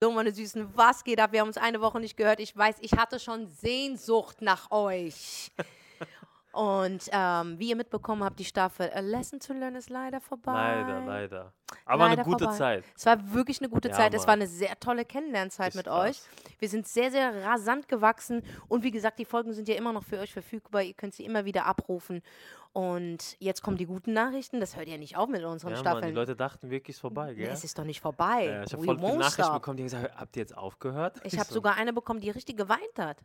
So, meine Süßen, was geht ab? Wir haben uns eine Woche nicht gehört. Ich weiß, ich hatte schon Sehnsucht nach euch. Und ähm, wie ihr mitbekommen habt, die Staffel A Lesson to Learn ist leider vorbei. Leider, leider. Aber Leider eine gute vorbei. Zeit. Es war wirklich eine gute Ja, Zeit. Es Mann. war eine sehr tolle Kennenlernzeit Ist mit krass. euch. Wir sind sehr, sehr rasant gewachsen. Und wie gesagt, die Folgen sind ja immer noch für euch verfügbar. Ihr könnt sie immer wieder abrufen. Und jetzt kommen die guten Nachrichten. Das hört ja nicht auf mit unseren Ja, Mann, Staffeln. die Leute dachten wirklich, es ist vorbei, Nee, gell? es ist doch nicht vorbei. Ja, ich habe voll viele Nachrichten stop. bekommen, die haben gesagt, habt ihr jetzt aufgehört? Ich habe so, sogar eine bekommen, die richtig geweint hat.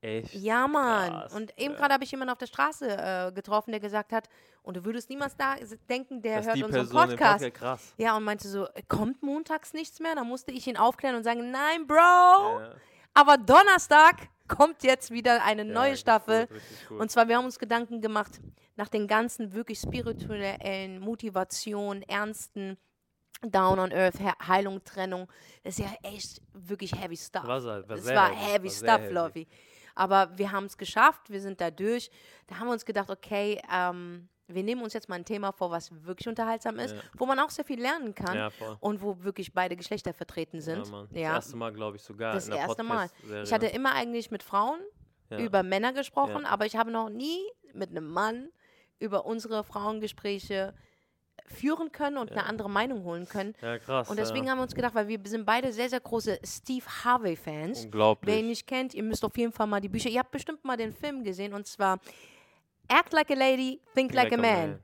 Echt? Ja, Mann. Krass, und eben ja. gerade habe ich jemanden auf der Straße äh, getroffen, der gesagt hat, und du würdest niemals da denken, der Dass hört unseren Person Podcast. Podcast krass. Ja, und meinte so, äh, kommt montags nichts mehr? Da musste ich ihn aufklären und sagen, nein, Bro, Ja, aber Donnerstag kommt jetzt wieder eine ja, neue Staffel. Gut. Und zwar, wir haben uns Gedanken gemacht, nach den ganzen wirklich spirituellen Motivation, ernsten Down on Earth, He Heilung, Trennung. Das ist ja echt wirklich heavy stuff. War es sehr war heavy, heavy stuff, heavy. Lovey. Aber wir haben es geschafft, wir sind da durch. Da haben wir uns gedacht, okay, ähm, wir nehmen uns jetzt mal ein Thema vor, was wirklich unterhaltsam ist, Ja. wo man auch sehr viel lernen kann ja, und wo wirklich beide Geschlechter vertreten sind. Ja. Das erste Mal, glaube ich, sogar Das erste Mal. Podcast-Serie. Ich hatte immer eigentlich mit Frauen über Männer gesprochen, aber ich habe noch nie mit einem Mann über unsere Frauengespräche führen können und Ja. eine andere Meinung holen können. Ja, krass. Und deswegen ja. haben wir uns gedacht, weil wir sind beide sehr, sehr große Steve Harvey-Fans. Unglaublich. Wer ihn nicht kennt, ihr müsst auf jeden Fall mal die Bücher. Ihr habt bestimmt mal den Film gesehen und zwar Act Like a Lady, Think Like, a, man.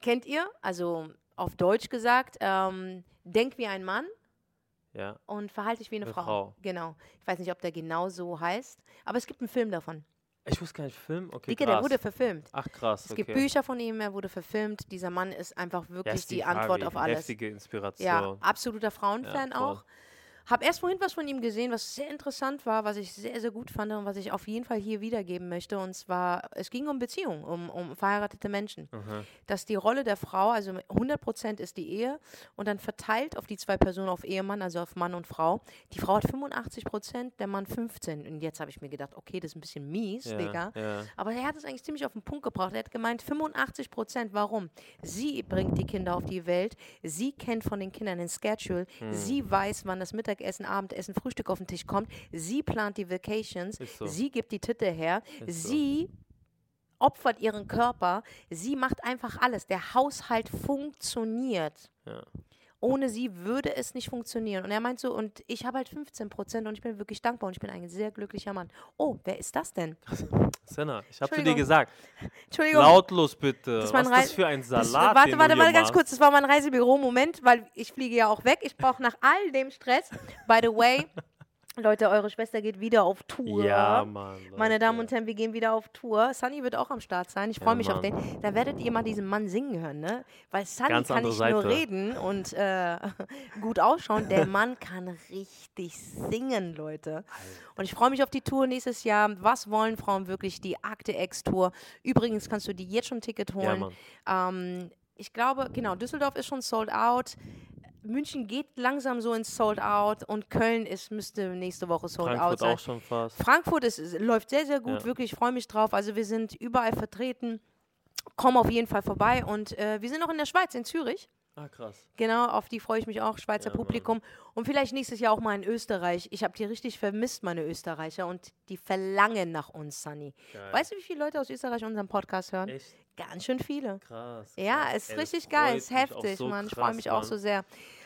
Kennt ihr? Also auf Deutsch gesagt, ähm, denk wie ein Mann Ja. und verhalte dich wie eine, Eine Frau. Frau. Genau. Ich weiß nicht, ob der genau so heißt, aber es gibt einen Film davon. Ich wusste gar nicht, Film? Okay, Dicke, der wurde verfilmt. Ach, krass. Es okay. gibt Bücher von ihm, er wurde verfilmt. Dieser Mann ist einfach ja, wirklich die Steve Antwort Harvey, auf alles. Heftige Inspiration. Ja, absoluter Frauenfan Ja, auch. Hab erst vorhin was von ihm gesehen, was sehr interessant war, was ich sehr, sehr gut fand und was ich auf jeden Fall hier wiedergeben möchte. Und zwar, es ging um Beziehungen, um, um verheiratete Menschen. Mhm. Dass die Rolle der Frau, also 100% ist die Ehe und dann verteilt auf die zwei Personen, auf Ehemann, also auf Mann und Frau. Die Frau hat 85%, der Mann 15%. Und jetzt habe ich mir gedacht, okay, das ist ein bisschen mies, Ja, Digga. ja. Aber er hat es eigentlich ziemlich auf den Punkt gebracht. Er hat gemeint, 85 Prozent. Warum? Sie bringt die Kinder auf die Welt. Sie kennt von den Kindern den Schedule. Hm. Sie weiß, wann das Mittagessen, Abendessen, Frühstück auf den Tisch kommt. Sie plant die Vacations. So. Sie gibt die Titte her. Ist so. Sie opfert ihren Körper. Sie macht einfach alles. Der Haushalt funktioniert. Ja. Ohne sie würde es nicht funktionieren. Und er meint so, und ich habe halt 15 Prozent und ich bin wirklich dankbar und ich bin ein sehr glücklicher Mann. Oh, wer ist das denn? Senna, ich habe zu dir gesagt, Entschuldigung. lautlos bitte. Das Was ist das für ein Das, Salat, warte, den warte, warte, hier ganz kurz. Das war mein Reisebüro-Moment, weil ich fliege ja auch weg. Ich brauche nach all dem Stress. By the way, Leute, eure Schwester geht wieder auf Tour. Ja, Mann. Meine Damen und Leute. Herren, wir gehen wieder auf Tour. Sunny wird auch am Start sein. Ich freue Ja, mich auf Mann. den. Da werdet ihr mal diesen Mann singen hören, ne? Weil Sunny Ganz kann nicht nur Seite. reden und äh, gut ausschauen. Der Mann kann richtig singen, Leute. Und ich freue mich auf die Tour nächstes Jahr. Was wollen Frauen wirklich? Die Akte X-Tour. Übrigens kannst du dir jetzt schon ein Ticket Ja, holen. Mann. Ähm, ich glaube, genau, Düsseldorf ist schon sold out. München geht langsam so ins Sold Out und Köln ist, müsste nächste Woche Sold Out Frankfurt sein. auch schon fast. Frankfurt ist, ist- läuft sehr, sehr gut, Ja. wirklich, ich freue mich drauf. Also wir sind überall vertreten. Komm auf jeden Fall vorbei und äh, wir sind auch in der Schweiz, in Zürich. Ah, krass. Genau, auf die freue ich mich auch, Schweizer Ja, Mann. Publikum. Und vielleicht nächstes Jahr auch mal in Österreich. Ich habe die richtig vermisst, meine Österreicher, und die verlangen nach uns, Sunny. Geil. Weißt du, wie viele Leute aus Österreich unseren Podcast hören? Echt Ganz schön viele. krass. Ja, krass. ist Ey, richtig geil, ist auch heftig, so Mann. Ich freue mich auch Mann. so sehr.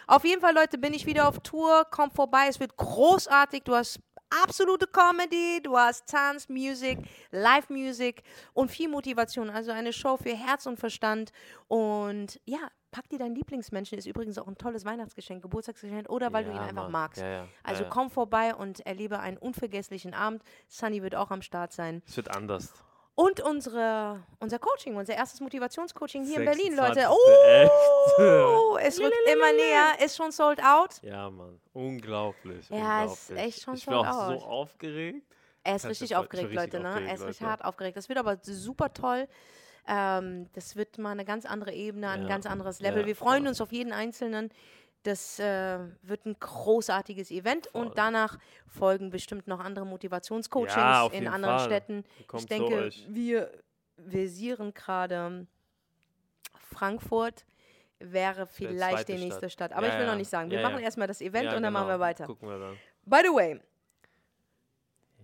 Auf jeden Fall, Leute, bin ich wieder auf Tour. Kommt vorbei, es wird großartig. Du hast absolute Comedy, du hast Tanz, Music, Live-Music und viel Motivation. Also eine Show für Herz und Verstand. Und ja, pack dir deinen Lieblingsmenschen. Ist übrigens auch ein tolles Weihnachtsgeschenk, Geburtstagsgeschenk oder weil du ihn Ja, einfach Mann. magst. Ja, ja. Also ja, ja. komm vorbei und erlebe einen unvergesslichen Abend. Sunny wird auch am Start sein. Es wird anders. Und unsere, unser Coaching, unser erstes Motivationscoaching hier in Berlin, 26. Leute. Oh, es rückt immer näher, ist schon sold out. Ja, Mann. Unglaublich. Ja, ist unglaublich. echt schon Ich bin sold auch out. so aufgeregt. Er ist richtig ist aufgeregt, richtig Leute, ne? aufgeregt, Er ist richtig Leute. hart aufgeregt. Das wird aber super toll. Ähm, das wird mal eine ganz andere Ebene, ein Ja, ganz anderes Level. ja, Wir freuen voll. uns auf jeden Einzelnen. Das äh, wird ein großartiges Event Voll. und danach folgen bestimmt noch andere Motivationscoachings Ja, in anderen Fall. Städten. Ich denke, wir versieren gerade Frankfurt. wäre vielleicht die nächste Stadt. Stadt. Aber Ja, ich will ja. noch nicht sagen. Wir Ja, machen erstmal das Event und dann machen wir genau. weiter. Gucken wir dann. By the way,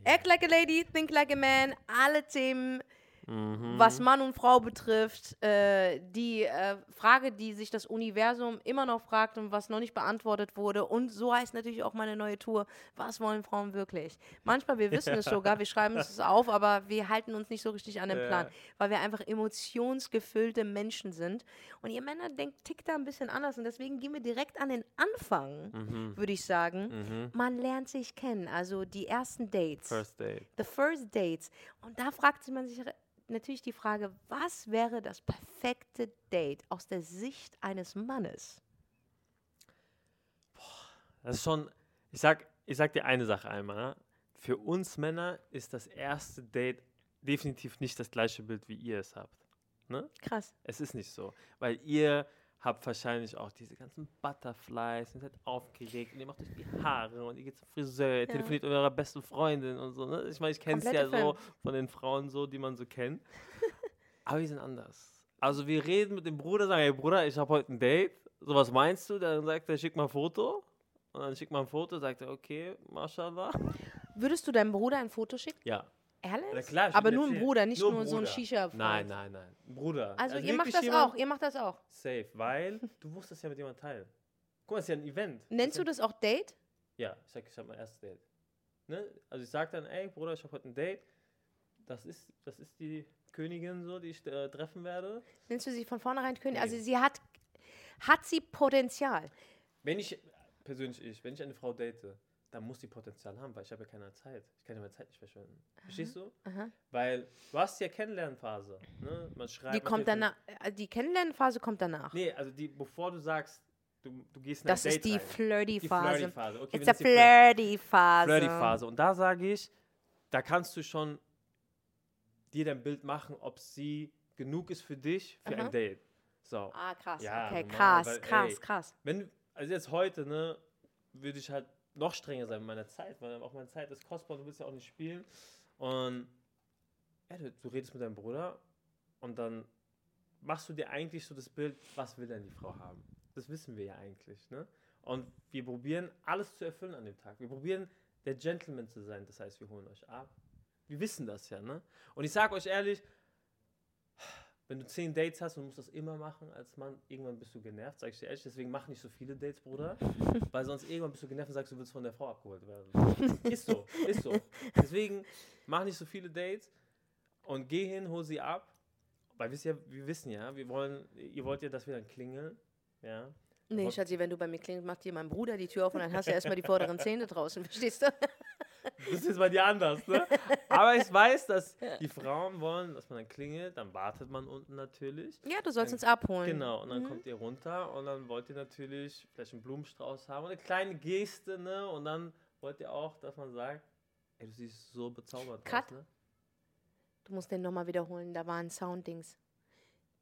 act like a lady, think like a man, alle Themen, Mhm. was Mann und Frau betrifft, äh, die äh, Frage, die sich das Universum immer noch fragt und was noch nicht beantwortet wurde. Und so heißt natürlich auch meine neue Tour, was wollen Frauen wirklich? Manchmal, wir wissen es sogar, wir schreiben es auf, aber wir halten uns nicht so richtig an den Ja. Plan, weil wir einfach emotionsgefüllte Menschen sind. Und ihr Männer denkt, tickt da ein bisschen anders. Und deswegen gehen wir direkt an den Anfang, Mhm. würde ich sagen. Mhm. Man lernt sich kennen, also die ersten Dates. First Date. The First Dates. Und da fragt man sich natürlich die Frage, was wäre das perfekte Date aus der Sicht eines Mannes? Das ist schon, ich sag, ich sag dir eine Sache einmal. Ne? Für uns Männer ist das erste Date definitiv nicht das gleiche Bild, wie ihr es habt. Ne? Krass. Es ist nicht so. Weil ihr habt wahrscheinlich auch diese ganzen Butterflies, ihr seid aufgeregt und ihr macht euch die Haare und ihr geht zum Friseur, ihr telefoniert mit eurer besten Freundin und so. Ne? Ich meine, ich kenne es ja Komplette so von den Frauen so, die man so kennt. Aber wir sind anders. Also wir reden mit dem Bruder, sagen, hey Bruder, ich habe heute ein Date. So, was meinst du? Dann sagt er, schick mal ein Foto. Und dann schickt man ein Foto, sagt er, okay, mashallah. Würdest du deinem Bruder ein Foto schicken? Ja. Ehrlich? Na klar, ich Aber nur ein erzählen. Bruder, nicht nur, so ein Bruder. shisha Nein, nein, nein. Ein Bruder. Also, ihr wirklich macht das jemand- auch, ihr macht das auch. Safe, weil du musst das ja mit jemandem teilen. Guck mal, es ist ja ein Event. Nennst du das auch Date? ja, ich sag, ich habe mein erstes Date. Ne? Also ich sag dann, ey Bruder, ich habe heute ein Date. Das ist, das ist die Königin so, die ich äh, treffen werde. Nennst du sie von vornherein König? Also Nee. sie hat, hat sie Potenzial. Wenn ich, persönlich ich, wenn ich eine Frau date, dann muss die Potenzial haben, weil ich habe ja keine Zeit. Ich kann ja meine Zeit nicht verschwenden. Verstehst du? Aha. Weil du hast ja Kennenlernphase. Ne? Man schreibt. Die kommt danach, äh, die Kennenlernphase kommt danach. Nee, also die, bevor du sagst, du, du gehst in das Date ist die. Flirty-Phase. Flirty-Phase. Okay, It's a Flirty-Phase. Flirty-Phase. Und da sage ich, da kannst du schon dir dein Bild machen, ob sie genug ist für dich für Aha. ein Date. So. Ah, krass. Ja, okay, normal, krass, weil, krass, ey, krass. Wenn, also jetzt heute, ne, würde ich halt noch strenger sein mit meiner Zeit, weil auch meine Zeit ist kostbar, du willst ja auch nicht spielen. Und ja, du, du redest mit deinem Bruder und dann machst du dir eigentlich so das Bild, was will denn die Frau haben? Das wissen wir ja eigentlich, ne? Und wir probieren alles zu erfüllen an dem Tag. Wir probieren der Gentleman zu sein, das heißt, wir holen euch ab. Wir wissen das ja, ne? Und ich sage euch ehrlich, wenn du zehn Dates hast und musst das immer machen als Mann, irgendwann bist du genervt, sag ich dir ehrlich. Deswegen mach nicht so viele Dates, Bruder. weil sonst irgendwann bist du genervt und sagst, du willst von der Frau abgeholt werden. ist so, ist so. Deswegen mach nicht so viele Dates und geh hin, hol sie ab. Weil wir, ja, wir wissen ja, wir wollen, ihr wollt ja, dass wir dann klingeln. Ja. Nee, Schatzi, wenn du bei mir klingst, macht dir mein Bruder die Tür auf und dann hast du erstmal die vorderen Zähne draußen, verstehst du? Das ist bei dir anders, ne? Aber ich weiß, dass die Frauen wollen, dass man dann klingelt, dann wartet man unten natürlich. Ja, du sollst uns abholen. Genau, und dann Mhm. kommt ihr runter und dann wollt ihr natürlich vielleicht einen Blumenstrauß haben und eine kleine Geste, ne? Und dann wollt ihr auch, dass man sagt, ey, du siehst so bezaubert Cut. aus, ne? Du musst den nochmal wiederholen, da war ein Sounddings.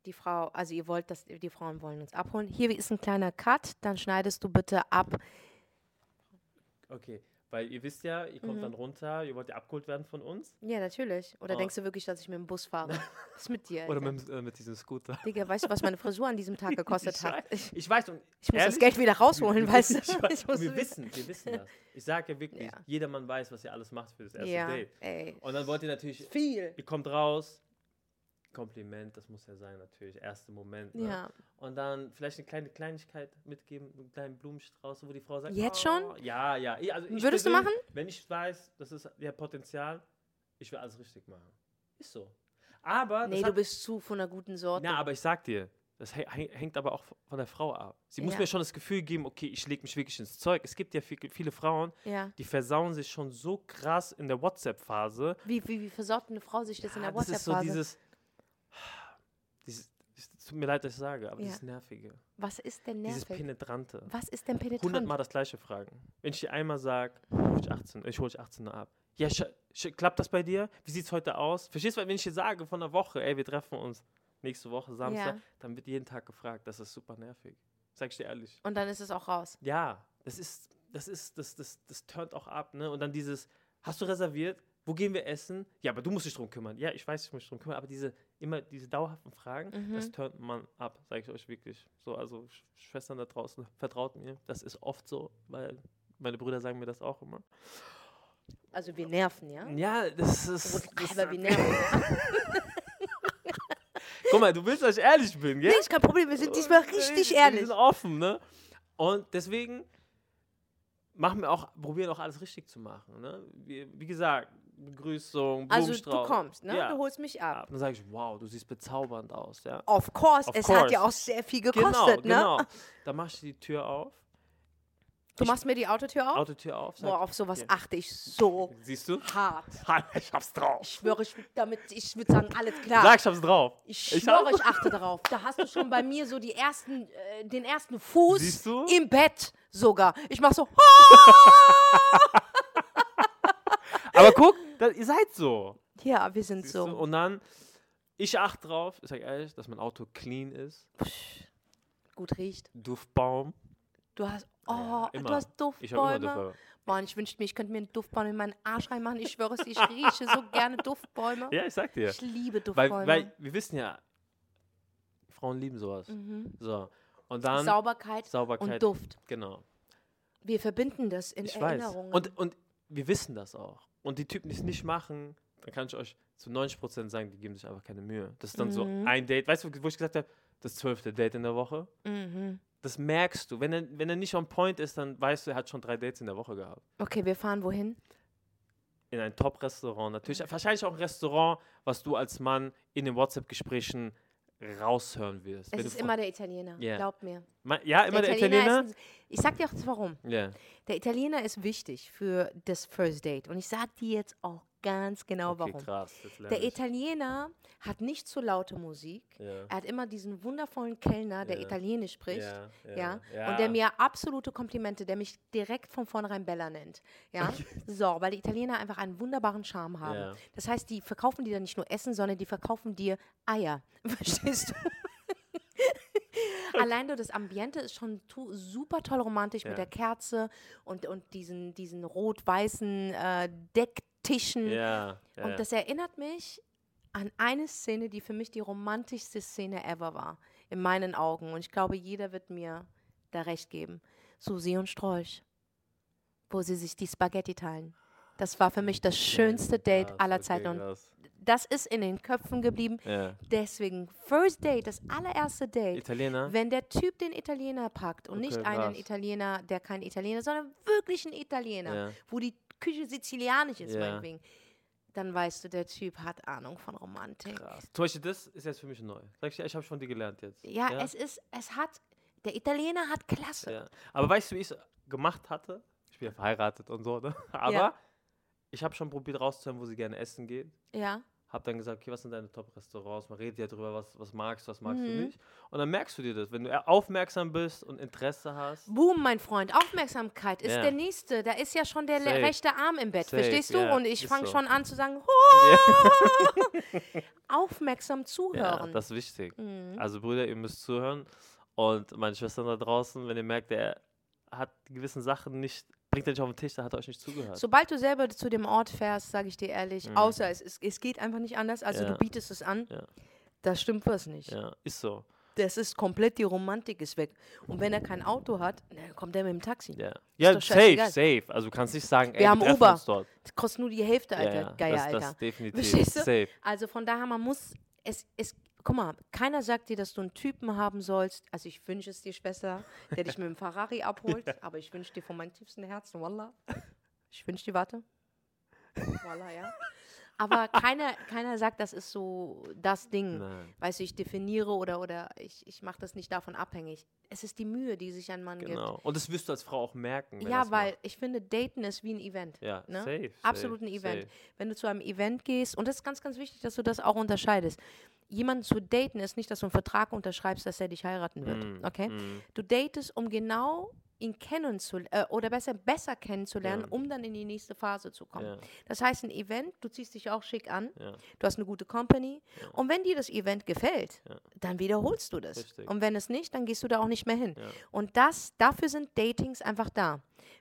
Die Frau, also ihr wollt, dass die Frauen wollen uns abholen. Hier ist ein kleiner Cut, dann schneidest du bitte ab. Okay, weil ihr wisst ja, ihr kommt Mhm. dann runter, ihr wollt ja abgeholt werden von uns. Ja, natürlich. Oder Oh. denkst du wirklich, dass ich mit dem Bus fahre? Was ist mit dir? Oder Alter? mit, äh, mit diesem Scooter. Digga, weißt du, was meine Frisur an diesem Tag gekostet Ich hat? Ich, Ich weiß, und ich muss das Geld wieder rausholen, wir weißt du? ich weiß, Ich muss und wir wissen, wir wissen das. Ich sage ja wirklich, Ja. jeder Mann weiß, was ihr alles macht für das erste Ja, Date. ey. Und dann wollt ihr natürlich, Viel. ihr kommt raus, Kompliment, das muss ja sein natürlich, erster Moment. Ne? Ja. Und dann vielleicht eine kleine Kleinigkeit mitgeben, einen kleinen Blumenstrauß, wo die Frau sagt, Jetzt oh, schon? Ja, ja. Also Würdest du machen? Wenn ich weiß, das ist ja Potenzial, ich will alles richtig machen. Ist so. Aber, Nee, das du hat, bist zu von einer guten Sorte. na, aber ich sag dir, das hä- häng- hängt aber auch von der Frau ab. Sie muss Ja. mir schon das Gefühl geben, okay, ich lege mich wirklich ins Zeug. Es gibt ja viel, viele Frauen, ja. die versauen sich schon so krass in der WhatsApp-Phase. Wie, wie, wie versorgt eine Frau sich das in der Ja, das ist so WhatsApp-Phase? dieses, dieses, es tut mir leid, dass ich sage, aber Ja. dieses Nervige, Was ist denn dieses nervig? Penetrante. Was ist denn penetrant? hundertmal das gleiche fragen. Wenn ich dir einmal sage, ich 18, ich hole dich 18 Uhr ab. Ja, klappt das bei dir? Wie sieht's heute aus? Verstehst du, wenn ich dir sage von einer Woche, ey, wir treffen uns nächste Woche Samstag, Ja. dann wird jeden Tag gefragt. Das ist super nervig. Sag ich dir ehrlich. Und dann ist es auch raus. Ja, das ist, das ist, das, das, das turnt auch ab, ne? Und dann dieses, hast du reserviert? Wo gehen wir essen? Ja, aber du musst dich drum kümmern. Ja, ich weiß, ich muss mich drum kümmern, aber diese immer diese dauerhaften Fragen, Mhm. das turnt man ab, sage ich euch wirklich. So, also Sch Schwestern da draußen, vertraut mir, das ist oft so, weil meine Brüder sagen mir das auch immer. Also wir nerven, ja? Ja, das ist. Das, Aber wir nerven. guck mal, du willst, dass ich ehrlich bin, gell? Nee, ist kein Problem, wir sind diesmal richtig Wir ehrlich. sind offen, ne? Und deswegen machen wir auch, probieren auch alles richtig zu machen, ne? Wie, wie gesagt, Begrüßung, Also du Blumenstrauß. kommst, ne? Ja. Du holst mich ab. Dann sage ich, wow, du siehst bezaubernd aus, ja. Of course, Of es hat ja course. auch sehr viel Genau, gekostet, ne? genau. Dann machst du die Tür auf, Du machst mir die Autotür auf? Autotür auf, sag, Boah, auf sowas Ja. achte ich so siehst du? hart. Ich hab's drauf. Ich schwöre, ich, damit, ich würde sagen, alles klar. Sag, ich hab's drauf. Ich Ich schwöre, ich achte darauf. Da hast du schon bei mir so die ersten, äh, den ersten Fuß Siehst du? im Bett sogar. Ich mach so, Aber guck, da, ihr seid so. ja, wir sind so. Und dann, ich achte drauf, ich sag ehrlich, dass mein Auto clean ist. Gut riecht. Duftbaum. Du hast, oh, Ja, du hast Ich habe immer Duftbäume. Duftbäume. Mann, ich wünschte mir, ich könnte mir einen Duftbaum in meinen Arsch reinmachen. Ich schwöre es, ich rieche so gerne Duftbäume. Ja, ich sag dir. Ich liebe Weil, Duftbäume. weil wir wissen ja, Frauen lieben sowas. mhm. So. Und dann Sauberkeit, Sauberkeit. und Duft. Genau. Wir verbinden das in Ich weiß. Erinnerungen. Und, und wir wissen das auch. Und die Typen, die es nicht machen, dann kann ich euch zu 90% sagen, die geben sich einfach keine Mühe. Das ist dann so Mhm. ein Date. Weißt du, wo ich gesagt habe, das zwölfte Date in der Woche? mhm. Das merkst du. Wenn er, wenn er nicht on point ist, dann weißt du, er hat schon drei Dates in der Woche gehabt. Okay, wir fahren wohin? In ein Top-Restaurant. Natürlich, wahrscheinlich auch ein Restaurant, was du als Mann in den WhatsApp-Gesprächen raushören wirst. Es ist immer der Italiener, Ja. glaub mir. Ja, immer der, Italiener? Ist ein, ich sag dir auch warum. Ja. Der Italiener ist wichtig für das First Date. Und ich sag dir jetzt auch ganz genau Okay, warum. krass. Der. Italiener hat nicht so laute Musik. Ja. Er hat immer diesen wundervollen Kellner, der Ja. Italienisch spricht. Ja, Ja, und der mir absolute Komplimente, der mich direkt von vornherein Bella nennt. Ja, so, weil die Italiener einfach einen wunderbaren Charme haben. Das heißt, die verkaufen dir dann nicht nur Essen, sondern die verkaufen dir Eier. Verstehst du? Allein nur das Ambiente ist schon super toll romantisch Ja. mit der Kerze und, und diesen, diesen rot-weißen äh, Decktischen. Ja, ja, Und ja. das erinnert mich an eine Szene, die für mich die romantischste Szene ever war. In meinen Augen. Und ich glaube, jeder wird mir da recht geben. Susi und Strolch. Wo sie sich die Spaghetti teilen. Das war für mich das schönste Date Krass, aller Zeiten. Und das ist in den Köpfen geblieben. Ja. Deswegen, First Date, das allererste Date. Italiener? Wenn der Typ den Italiener packt und Okay, nicht einen krass. Italiener, der kein Italiener, sondern wirklich ein Italiener, Ja. wo die Küche sizilianisch ist, Ja. meinetwegen, dann weißt du, der Typ hat Ahnung von Romantik. Krass. Zum Beispiel, das ist jetzt für mich neu. Sag ich ich habe von dir gelernt jetzt. Ja, es ist, es hat, der Italiener hat Klasse. Ja. Aber weißt du, wie ich es gemacht hatte? Ich bin ja verheiratet und so, ne? Aber Ja. ich habe schon probiert rauszuhören, wo sie gerne essen geht. Ja. Hab dann gesagt, okay, was sind deine Top-Restaurants? Man redet ja drüber, was, was magst du, was magst du Mhm. nicht. Und dann merkst du dir das. Wenn du aufmerksam bist und Interesse hast. Boom, mein Freund, Aufmerksamkeit ist Ja. der nächste. Da ist ja schon der Safe. rechte Arm im Bett, Safe, verstehst du? ja, Und ich fange so. schon an zu sagen, aufmerksam Ja, zuhören. das ist wichtig. Mhm. Also Brüder, ihr müsst zuhören. Und meine Schwestern da draußen, wenn ihr merkt, er hat gewissen Sachen nicht, bringt er nicht auf den Tisch, dann hat er euch nicht zugehört. Sobald du selber zu dem Ort fährst, sage ich dir ehrlich, Mhm. außer es, es, es geht einfach nicht anders, also Ja. du bietest es an, Ja. da stimmt was nicht. Ja, ist so. Das ist komplett, die Romantik ist weg. Und wenn er kein Auto hat, dann kommt er mit dem Taxi. Ja, ja safe, safe. Also du kannst nicht sagen, ey, Wir haben Uber. uns dort. Das kostet nur die Hälfte, Alter. ja, Geier, das, Alter. das definitiv. Verstehst du? Safe. Also von daher, man muss, es, es, guck mal, keiner sagt dir, dass du einen Typen haben sollst. Also ich wünsche es dir, Schwester, der dich mit dem Ferrari abholt. Aber ich wünsche dir von meinem tiefsten Herzen, Wallah. Ich wünsche dir, warte. Wallah, ja. Aber keiner, keiner sagt, das ist so das Ding. Nein, Weißt du, ich definiere oder, oder ich, ich mache das nicht davon abhängig. Es ist die Mühe, die sich ein Mann genau. Und das wirst du als Frau auch merken. gibt. Ja, weil macht. ich finde, Daten ist wie ein Event. Ja, ne? safe. Absolut safe, ein Event. Safe. Wenn du zu einem Event gehst, und das ist ganz, ganz wichtig, dass du das auch unterscheidest. Jemanden zu daten ist nicht, dass du einen Vertrag unterschreibst, dass er dich heiraten wird. Mm, Okay? mm. Du datest, um genau ihn kennenzulernen, äh, oder besser, besser kennenzulernen, Ja. um dann in die nächste Phase zu kommen. Ja, Das heißt, ein Event, du ziehst dich auch schick an, ja. du hast eine gute Company. Und wenn dir das Event gefällt, dann wiederholst du das. Richtig. Und wenn es nicht, dann gehst du da auch nicht mehr hin. Und das, dafür sind Datings einfach da.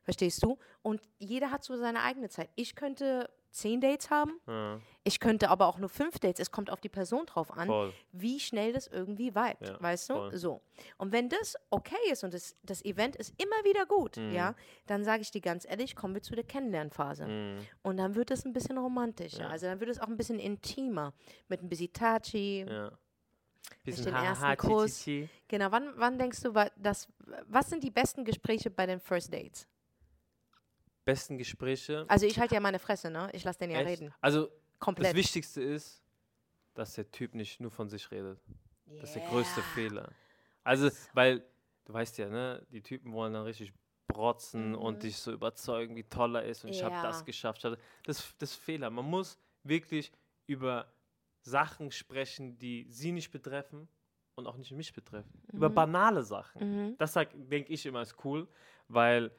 Verstehst du? Und jeder hat so seine eigene Zeit. Ich könnte zehn Dates haben, Ja, ich könnte aber auch nur fünf Dates. Es kommt auf die Person drauf an, voll. wie schnell das irgendwie vibet, Ja, weißt du? voll. So. Und wenn das okay ist und das, das Event ist immer wieder gut, Mhm. ja, dann sage ich dir ganz ehrlich, kommen wir zu der Kennenlernphase. Mhm. Und dann wird es ein bisschen romantischer. Ja. Also dann wird es auch ein bisschen intimer. Mit ein bisschen Tachi. Bisschen den ersten Kuss. Genau, wann, wann denkst du, das, was sind die besten Gespräche bei den First Dates? Besten Gespräche. Also ich halte ja meine Fresse, ne? Ich lasse den ja Echt? reden. Also, das Komplett. Wichtigste ist, dass der Typ nicht nur von sich redet. Das ist der größte Fehler. Also, weil, du weißt ja, ne, die Typen wollen dann richtig brotzen Mhm. und dich so überzeugen, wie toll er ist und ich habe Ja. das geschafft. hab- Das, das ist Fehler. Man muss wirklich über Sachen sprechen, die sie nicht betreffen und auch nicht mich betreffen. Über Mhm. banale Sachen. Mhm. Das denke ich immer ist cool, weil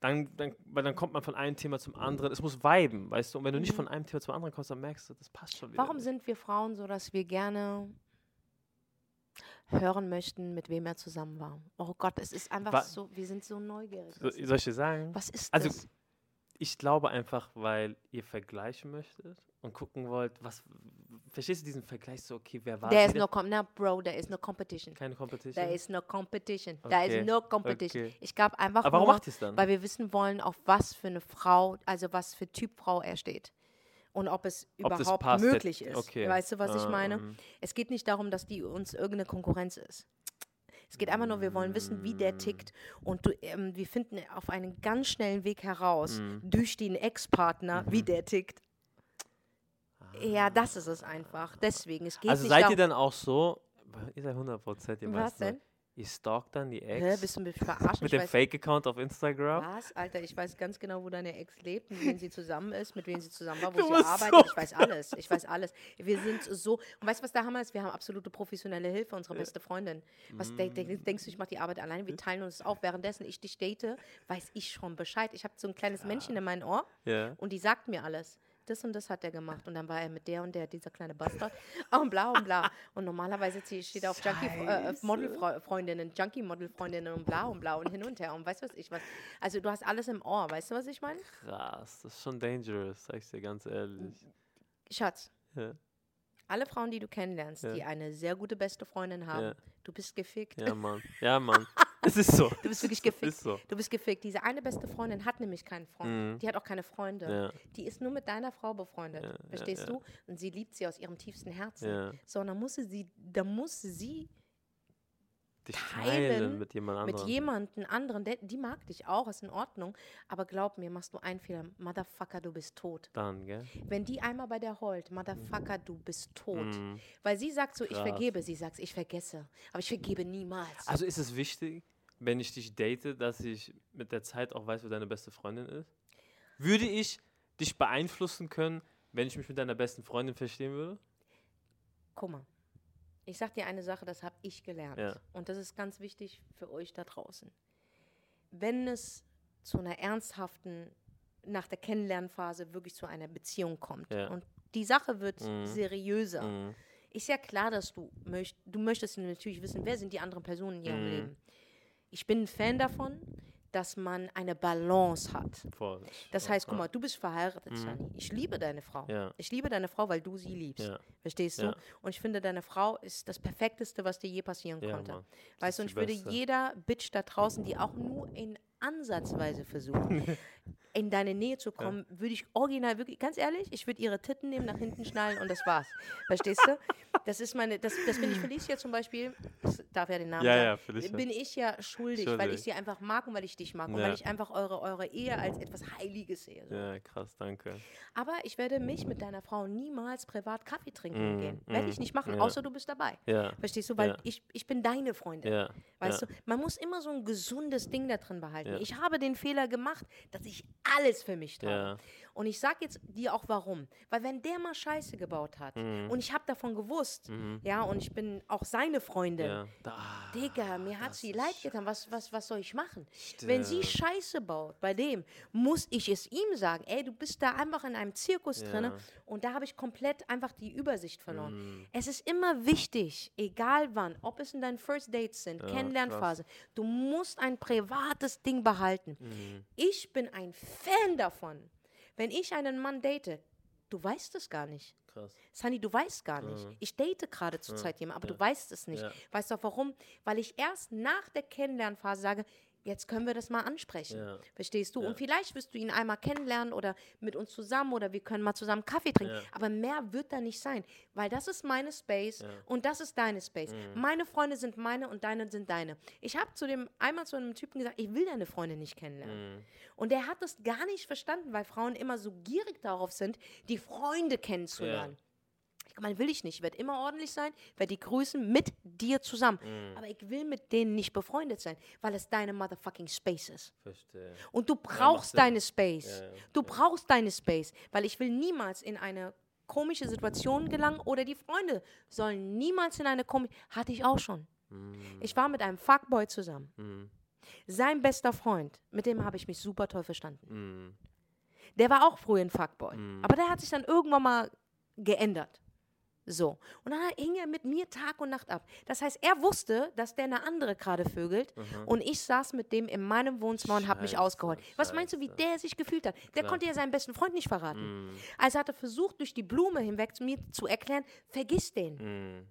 dann, dann, weil dann kommt man von einem Thema zum anderen. Es muss viben, weißt du? Und wenn du nicht Mhm. von einem Thema zum anderen kommst, dann merkst du, das passt schon wieder. Warum nicht. sind wir Frauen so, dass wir gerne hören möchten, mit wem er zusammen war? Oh Gott, es ist einfach Wa- so, wir sind so neugierig. So, soll ich dir sagen? Was ist Also, das? Ich glaube einfach, weil ihr vergleichen möchtet und gucken wollt, was. Verstehst du diesen Vergleich so, okay, wer war There is no, com no, bro, there is no competition. Keine Competition? There is no competition. There Okay, is no competition. okay. Ich glaube einfach Aber warum nur, macht ihr es dann? weil wir wissen wollen, auf was für eine Frau, also was für Typ Frau er steht. Und ob es Ob überhaupt passt, möglich ist. okay. Weißt du, was ich Ah, meine? ähm. Es geht nicht darum, dass die uns irgendeine Konkurrenz ist. Es geht einfach nur, wir wollen wissen, wie der tickt. Und du, ähm, wir finden auf einen ganz schnellen Weg heraus, Mhm. durch den Ex-Partner, wie der tickt. Ja, das ist es einfach. Deswegen, es geht Also seid ihr dann auch so, ihr seid 100% ihr was meisten, denn? Ihr stalkt dann die Hä, Ex bist du mich verarschen? mit Ich dem Fake-Account auf Instagram? Was? Alter, ich weiß ganz genau, wo deine Ex lebt, mit wem sie zusammen ist, mit wem sie zusammen war, wo Du sie arbeitet. so Ich weiß alles. Ich weiß alles. Wir sind so. Und weißt du, was der Hammer ist? Wir haben absolute professionelle Hilfe, unsere beste Freundin. Was denk, denk, denkst du, ich mache die Arbeit alleine? Wir teilen uns auf. Währenddessen ich dich date, weiß ich schon Bescheid. Ich habe so ein kleines Männchen in meinem Ohr Ja. und die sagt mir alles. Das und das hat er gemacht. Und dann war er mit der und der, dieser kleine Bastard. Und bla und bla. Und normalerweise steht er auf Junkie, äh, Junkie-Model-Freundinnen und bla und bla und hin und her. Und weißt du was ich was? Also du hast alles im Ohr, weißt du, was ich meine? Krass, das ist schon dangerous, sag ich dir ganz ehrlich. Schatz, Ja, alle Frauen, die du kennenlernst, Ja. die eine sehr gute beste Freundin haben, Ja. du bist gefickt. ja Mann. Ja, Mann. Es ist so. Du bist wirklich gefickt. So. Du bist gefickt. Diese eine beste Freundin hat nämlich keinen Freund. Mhm. Die hat auch keine Freunde. Ja, Die ist nur mit deiner Frau befreundet. Ja, Verstehst ja. du? Und sie liebt sie aus ihrem tiefsten Herzen. So, und dann muss sie, dann muss sie Dich Teilen mit jemand mit anderem. jemandem anderen, der, die mag dich auch, ist in Ordnung. Aber glaub mir, machst du einen Fehler, Motherfucker, du bist tot. Dann, gell? Wenn die einmal bei der heult, Motherfucker, du bist tot. Mhm. Weil sie sagt so, ich Krass. vergebe. Sie sagt, ich vergesse. Aber ich vergebe niemals. Also ist es wichtig, wenn ich dich date, dass ich mit der Zeit auch weiß, wer deine beste Freundin ist? Würde ich dich beeinflussen können, wenn ich mich mit deiner besten Freundin verstehen würde? Guck mal, ich sag dir eine Sache, das habe ich gelernt. Ja. Und das ist ganz wichtig für euch da draußen. Wenn es zu einer ernsthaften, nach der Kennenlernphase wirklich zu einer Beziehung kommt Ja. und die Sache wird Mhm. seriöser, Mhm. ist ja klar, dass du möcht, du möchtest natürlich wissen, wer sind die anderen Personen in ihrem Mhm. Leben. Ich bin ein Fan davon, dass man eine Balance hat. Voll. Das heißt, guck mal, du bist verheiratet, Mhm. Shani. Ich liebe deine Frau. Ja. Ich liebe deine Frau, weil du sie liebst. Ja. Verstehst du? Ja. Und ich finde, deine Frau ist das Perfekteste, was dir je passieren konnte. Mann. Weißt du, und ich würde Beste. jeder Bitch da draußen, die auch nur in ansatzweise versucht, in deine Nähe zu kommen, würde ich original, wirklich, ganz ehrlich, ich würde ihre Titten nehmen, nach hinten schnallen und das war's. Verstehst du? Das ist meine, das, das bin ich Felicia zum Beispiel, das darf ja den Namen Ja, sagen, ja, Felicia. bin ich ja schuldig, weil Schuldig. ich sie einfach mag und weil ich dich mag und Ja. weil ich einfach eure, eure Ehe als etwas Heiliges sehe. So. Ja, krass, danke. Aber ich werde mich mit deiner Frau niemals privat Kaffee trinken Mm, gehen. Werde ich mm, nicht machen, ja. außer du bist dabei. Ja. Verstehst du? Weil Ja. ich, ich bin deine Freundin. Ja. Weißt ja. du, man muss immer so ein gesundes Ding da drin behalten. Ja. Ich habe den Fehler gemacht, dass ich alles für mich tragen. Ja. Und ich sag jetzt dir auch warum. Weil wenn der mal Scheiße gebaut hat Mhm. und ich habe davon gewusst, ja, und ich bin auch seine Freundin, Ja. Ah, Digga, mir hat sie leid getan. Was, was, was soll ich machen? Wenn sie Stimmt. Scheiße baut, bei dem, muss ich es ihm sagen. Ey, du bist da einfach in einem Zirkus Ja. drinne und da habe ich komplett einfach die Übersicht verloren. Mhm. Es ist immer wichtig, egal wann, ob es in deinen First Dates sind, Kennenlernphase, du musst ein privates Ding behalten. Mhm. Ich bin ein Fan davon, wenn ich einen Mann date, du weißt es gar nicht. Krass. Sunny, du weißt gar nicht. Ich date gerade zurzeit jemanden, aber du weißt es nicht. Ja. Weißt du auch warum? Weil ich erst nach der Kennenlernphase sage, jetzt können wir das mal ansprechen. Ja. Verstehst du? Ja. Und vielleicht wirst du ihn einmal kennenlernen oder mit uns zusammen oder wir können mal zusammen Kaffee trinken. Ja. Aber mehr wird da nicht sein, weil das ist meine Space und das ist deine Space. Mhm. Meine Freunde sind meine und deine sind deine. Ich habe zu dem einmal zu einem Typen gesagt, ich will deine Freunde nicht kennenlernen. Mhm. Und der hat das gar nicht verstanden, weil Frauen immer so gierig darauf sind, die Freunde kennenzulernen. Ich meine, will ich nicht. Ich werde immer ordentlich sein, werde die grüßen mit dir zusammen. Mhm. Aber ich will mit denen nicht befreundet sein, weil es deine motherfucking Space ist. Verstehe. Und du brauchst Sinn. deine Space. Ja, ja, Du brauchst deine Space, weil ich will niemals in eine komische Situation gelangen oder die Freunde sollen niemals in eine komische. Hatte ich auch schon. Mhm. Ich war mit einem Fuckboy zusammen. Mhm. Sein bester Freund, mit dem habe ich mich super toll verstanden. Mhm. Der war auch früher ein Fuckboy. Mhm. Aber der hat sich dann irgendwann mal geändert. So. Und dann hing er mit mir Tag und Nacht ab. Das heißt, er wusste, dass der eine andere gerade vögelt. Und ich saß mit dem in meinem Wohnzimmer und habe mich ausgeholt. Was meinst du, wie der sich gefühlt hat? Der Klar. konnte ja seinen besten Freund nicht verraten. Mhm. Also hat er versucht, durch die Blume hinweg zu mir zu erklären, vergiss den. Mhm.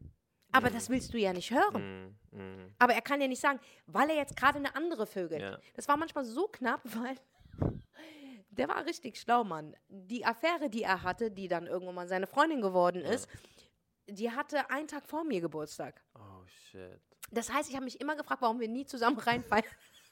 Aber das willst du ja nicht hören. Mhm. Mhm. Aber er kann ja nicht sagen, weil er jetzt gerade eine andere vögelt. Ja. Das war manchmal so knapp, weil der war richtig schlau, Mann. Die Affäre, die er hatte, die dann irgendwann mal seine Freundin geworden ist, die hatte einen Tag vor mir Geburtstag. Oh shit. Das heißt, ich habe mich immer gefragt, warum wir nie zusammen reinfeiern.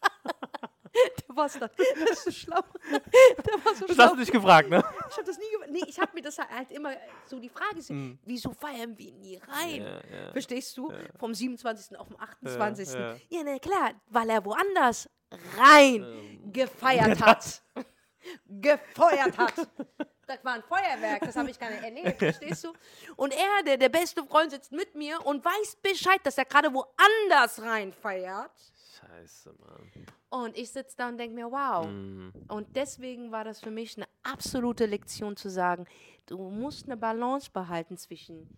der war so, das ist so schlau. Der war so Das schlau. hast du nicht gefragt, ne? Ich habe das nie ge- Nee, ich habe mir das halt immer so die Frage ist, wieso feiern wir nie rein? Ja, ja. Verstehst du? Vom 27. auf den 28. Ja, ja. na klar, weil er woanders rein Ähm. gefeiert hat. Gefeuert hat. Das war ein Feuerwerk, das habe ich gar nicht erlebt, verstehst du? Und er, der, der beste Freund, sitzt mit mir und weiß Bescheid, dass er gerade woanders rein feiert. Scheiße, Mann. Und ich sitze da und denke mir, wow. Mhm. Und deswegen war das für mich eine absolute Lektion zu sagen, du musst eine Balance behalten zwischen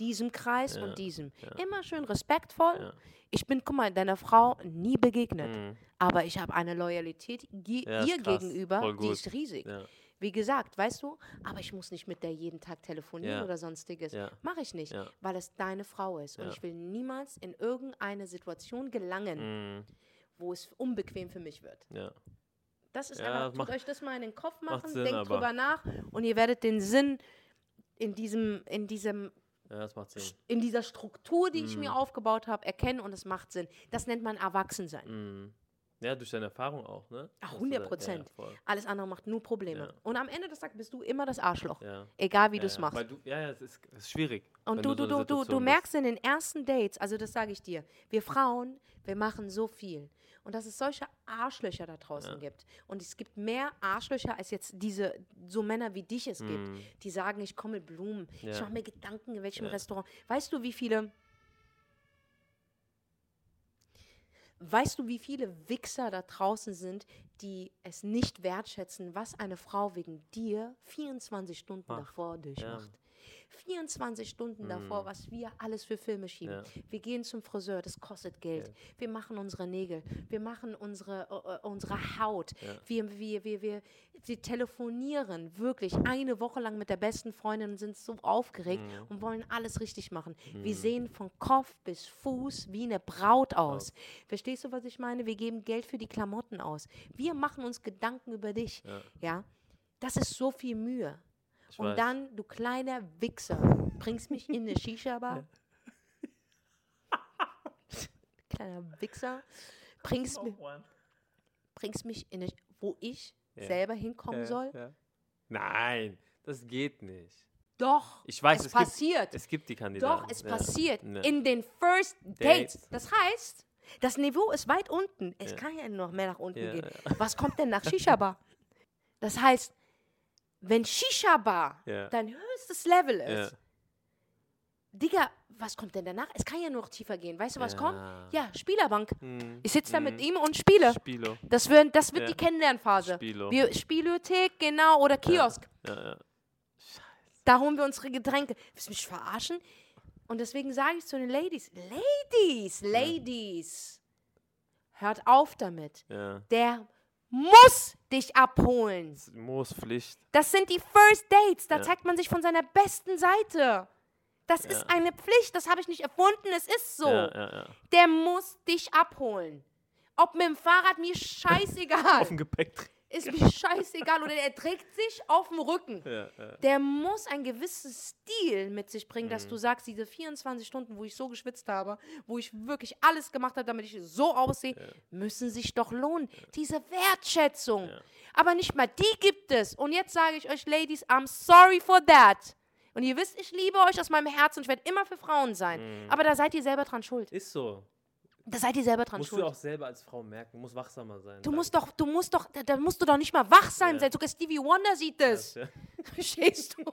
diesem Kreis Ja, und diesem. ja. Immer schön respektvoll. Ja. Ich bin, guck mal, deiner Frau nie begegnet, Mhm. aber ich habe eine Loyalität ge Ja, ihr krass. gegenüber, die ist riesig. Wie gesagt, weißt du, aber ich muss nicht mit der jeden Tag telefonieren Ja. oder sonstiges. Ja. Mache ich nicht, Ja. weil es deine Frau ist. Und ich will niemals in irgendeine Situation gelangen, Mhm. wo es unbequem für mich wird. Ja. Das ist einfach, tut macht- euch das mal in den Kopf machen, Sinn, denkt drüber nach und ihr werdet den Sinn in diesem, in diesem, ja, in dieser Struktur, die ich Mhm. mir aufgebaut habe, erkennen und es macht Sinn. Das nennt man Erwachsensein. Mhm. Ja, durch deine Erfahrung auch, ne? Ach, Dass du 100 da- Prozent. Ja. Alles andere macht nur Probleme. Ja. Und am Ende des Tages bist du immer das Arschloch. Ja. Egal wie ja, du es ja. machst. Weil du, ja, ja, es ist, ist schwierig. Und wenn du, so du, du, du, du merkst in den ersten Dates, also das sage ich dir, wir Frauen, wir machen so viel. Und dass es solche Arschlöcher da draußen Ja. gibt. Und es gibt mehr Arschlöcher, als jetzt diese, so Männer wie dich es gibt, Mhm. die sagen, ich komme mit Blumen. Ich mache mir Gedanken, in welchem Ja. Restaurant. Weißt du, wie viele. Weißt du, wie viele Wichser da draußen sind, die es nicht wertschätzen, was eine Frau wegen dir 24 Stunden Ach, davor durchmacht? 24 Stunden davor, Mhm. was wir alles für Filme schieben. Ja. Wir gehen zum Friseur, das kostet Geld. Ja. Wir machen unsere Nägel, wir machen unsere, äh, äh, unsere Haut. Ja. Wir, wir, wir, wir, wir telefonieren wirklich eine Woche lang mit der besten Freundin und sind so aufgeregt Mhm. und wollen alles richtig machen. Wir sehen von Kopf bis Fuß wie eine Braut aus. Verstehst du, was ich meine? Wir geben Geld für die Klamotten aus. Wir machen uns Gedanken über dich. Ja? Das ist so viel Mühe. Ich Und weiß. dann, du kleiner Wichser, bringst mich in eine Shisha-Bar. kleiner Wichser, bringst, mi bringst mich in eine, wo ich Ja. selber hinkommen Ja, soll. ja. Nein, das geht nicht. Doch, Ich weiß, es, es gibt- passiert. Es gibt die Kandidaten. Doch, es ja. passiert Ja. in den First Dates. Dates. Das heißt, das Niveau ist weit unten. Es Ja. kann ja noch mehr nach unten gehen. Was kommt denn nach Shisha-Bar? Das heißt, wenn Shisha-Bar Ja. dein höchstes Level ist, Ja. Digga, was kommt denn danach? Es kann ja nur noch tiefer gehen. Weißt du, was Ja. kommt? Ja, Spielerbank. Hm. Ich sitze da mit Hm. ihm und spiele. Spilo. Das wird, das wird die Kennenlernphase. Spilo. Wir, Spielothek, genau, oder Kiosk. Ja, ja. Da holen wir unsere Getränke. Willst du mich verarschen? Und deswegen sage ich zu den Ladies, Ladies, Ladies, hört auf damit. Der muss dich abholen. Das ist Moospflicht. Das sind die First Dates. Da Ja. zeigt man sich von seiner besten Seite. Das ist Ja. eine Pflicht. Das habe ich nicht erfunden. Es ist so. Ja. Der muss dich abholen. Ob mit dem Fahrrad, mir scheißegal. Auf dem Gepäck. Ist mir scheißegal. Oder er trägt sich auf dem Rücken. Ja, ja. Der muss ein gewisses Stil mit sich bringen, Mhm. dass du sagst, diese 24 Stunden, wo ich so geschwitzt habe, wo ich wirklich alles gemacht habe, damit ich so aussehe, müssen sich doch lohnen. Diese Wertschätzung. Ja. Aber nicht mal die gibt es. Und jetzt sage ich euch, Ladies, I'm sorry for that. Und ihr wisst, ich liebe euch aus meinem Herzen und ich werde immer für Frauen sein. Mhm. Aber da seid ihr selber dran schuld. Ist so. Da seid ihr selber dran Musst schuld. du auch selber als Frau merken. Muss wachsamer sein. Du dann. musst doch, du musst doch, da, da musst du doch nicht mal wach sein. Ja. sein. Sogar Stevie Wonder sieht das. Ja. Verstehst du?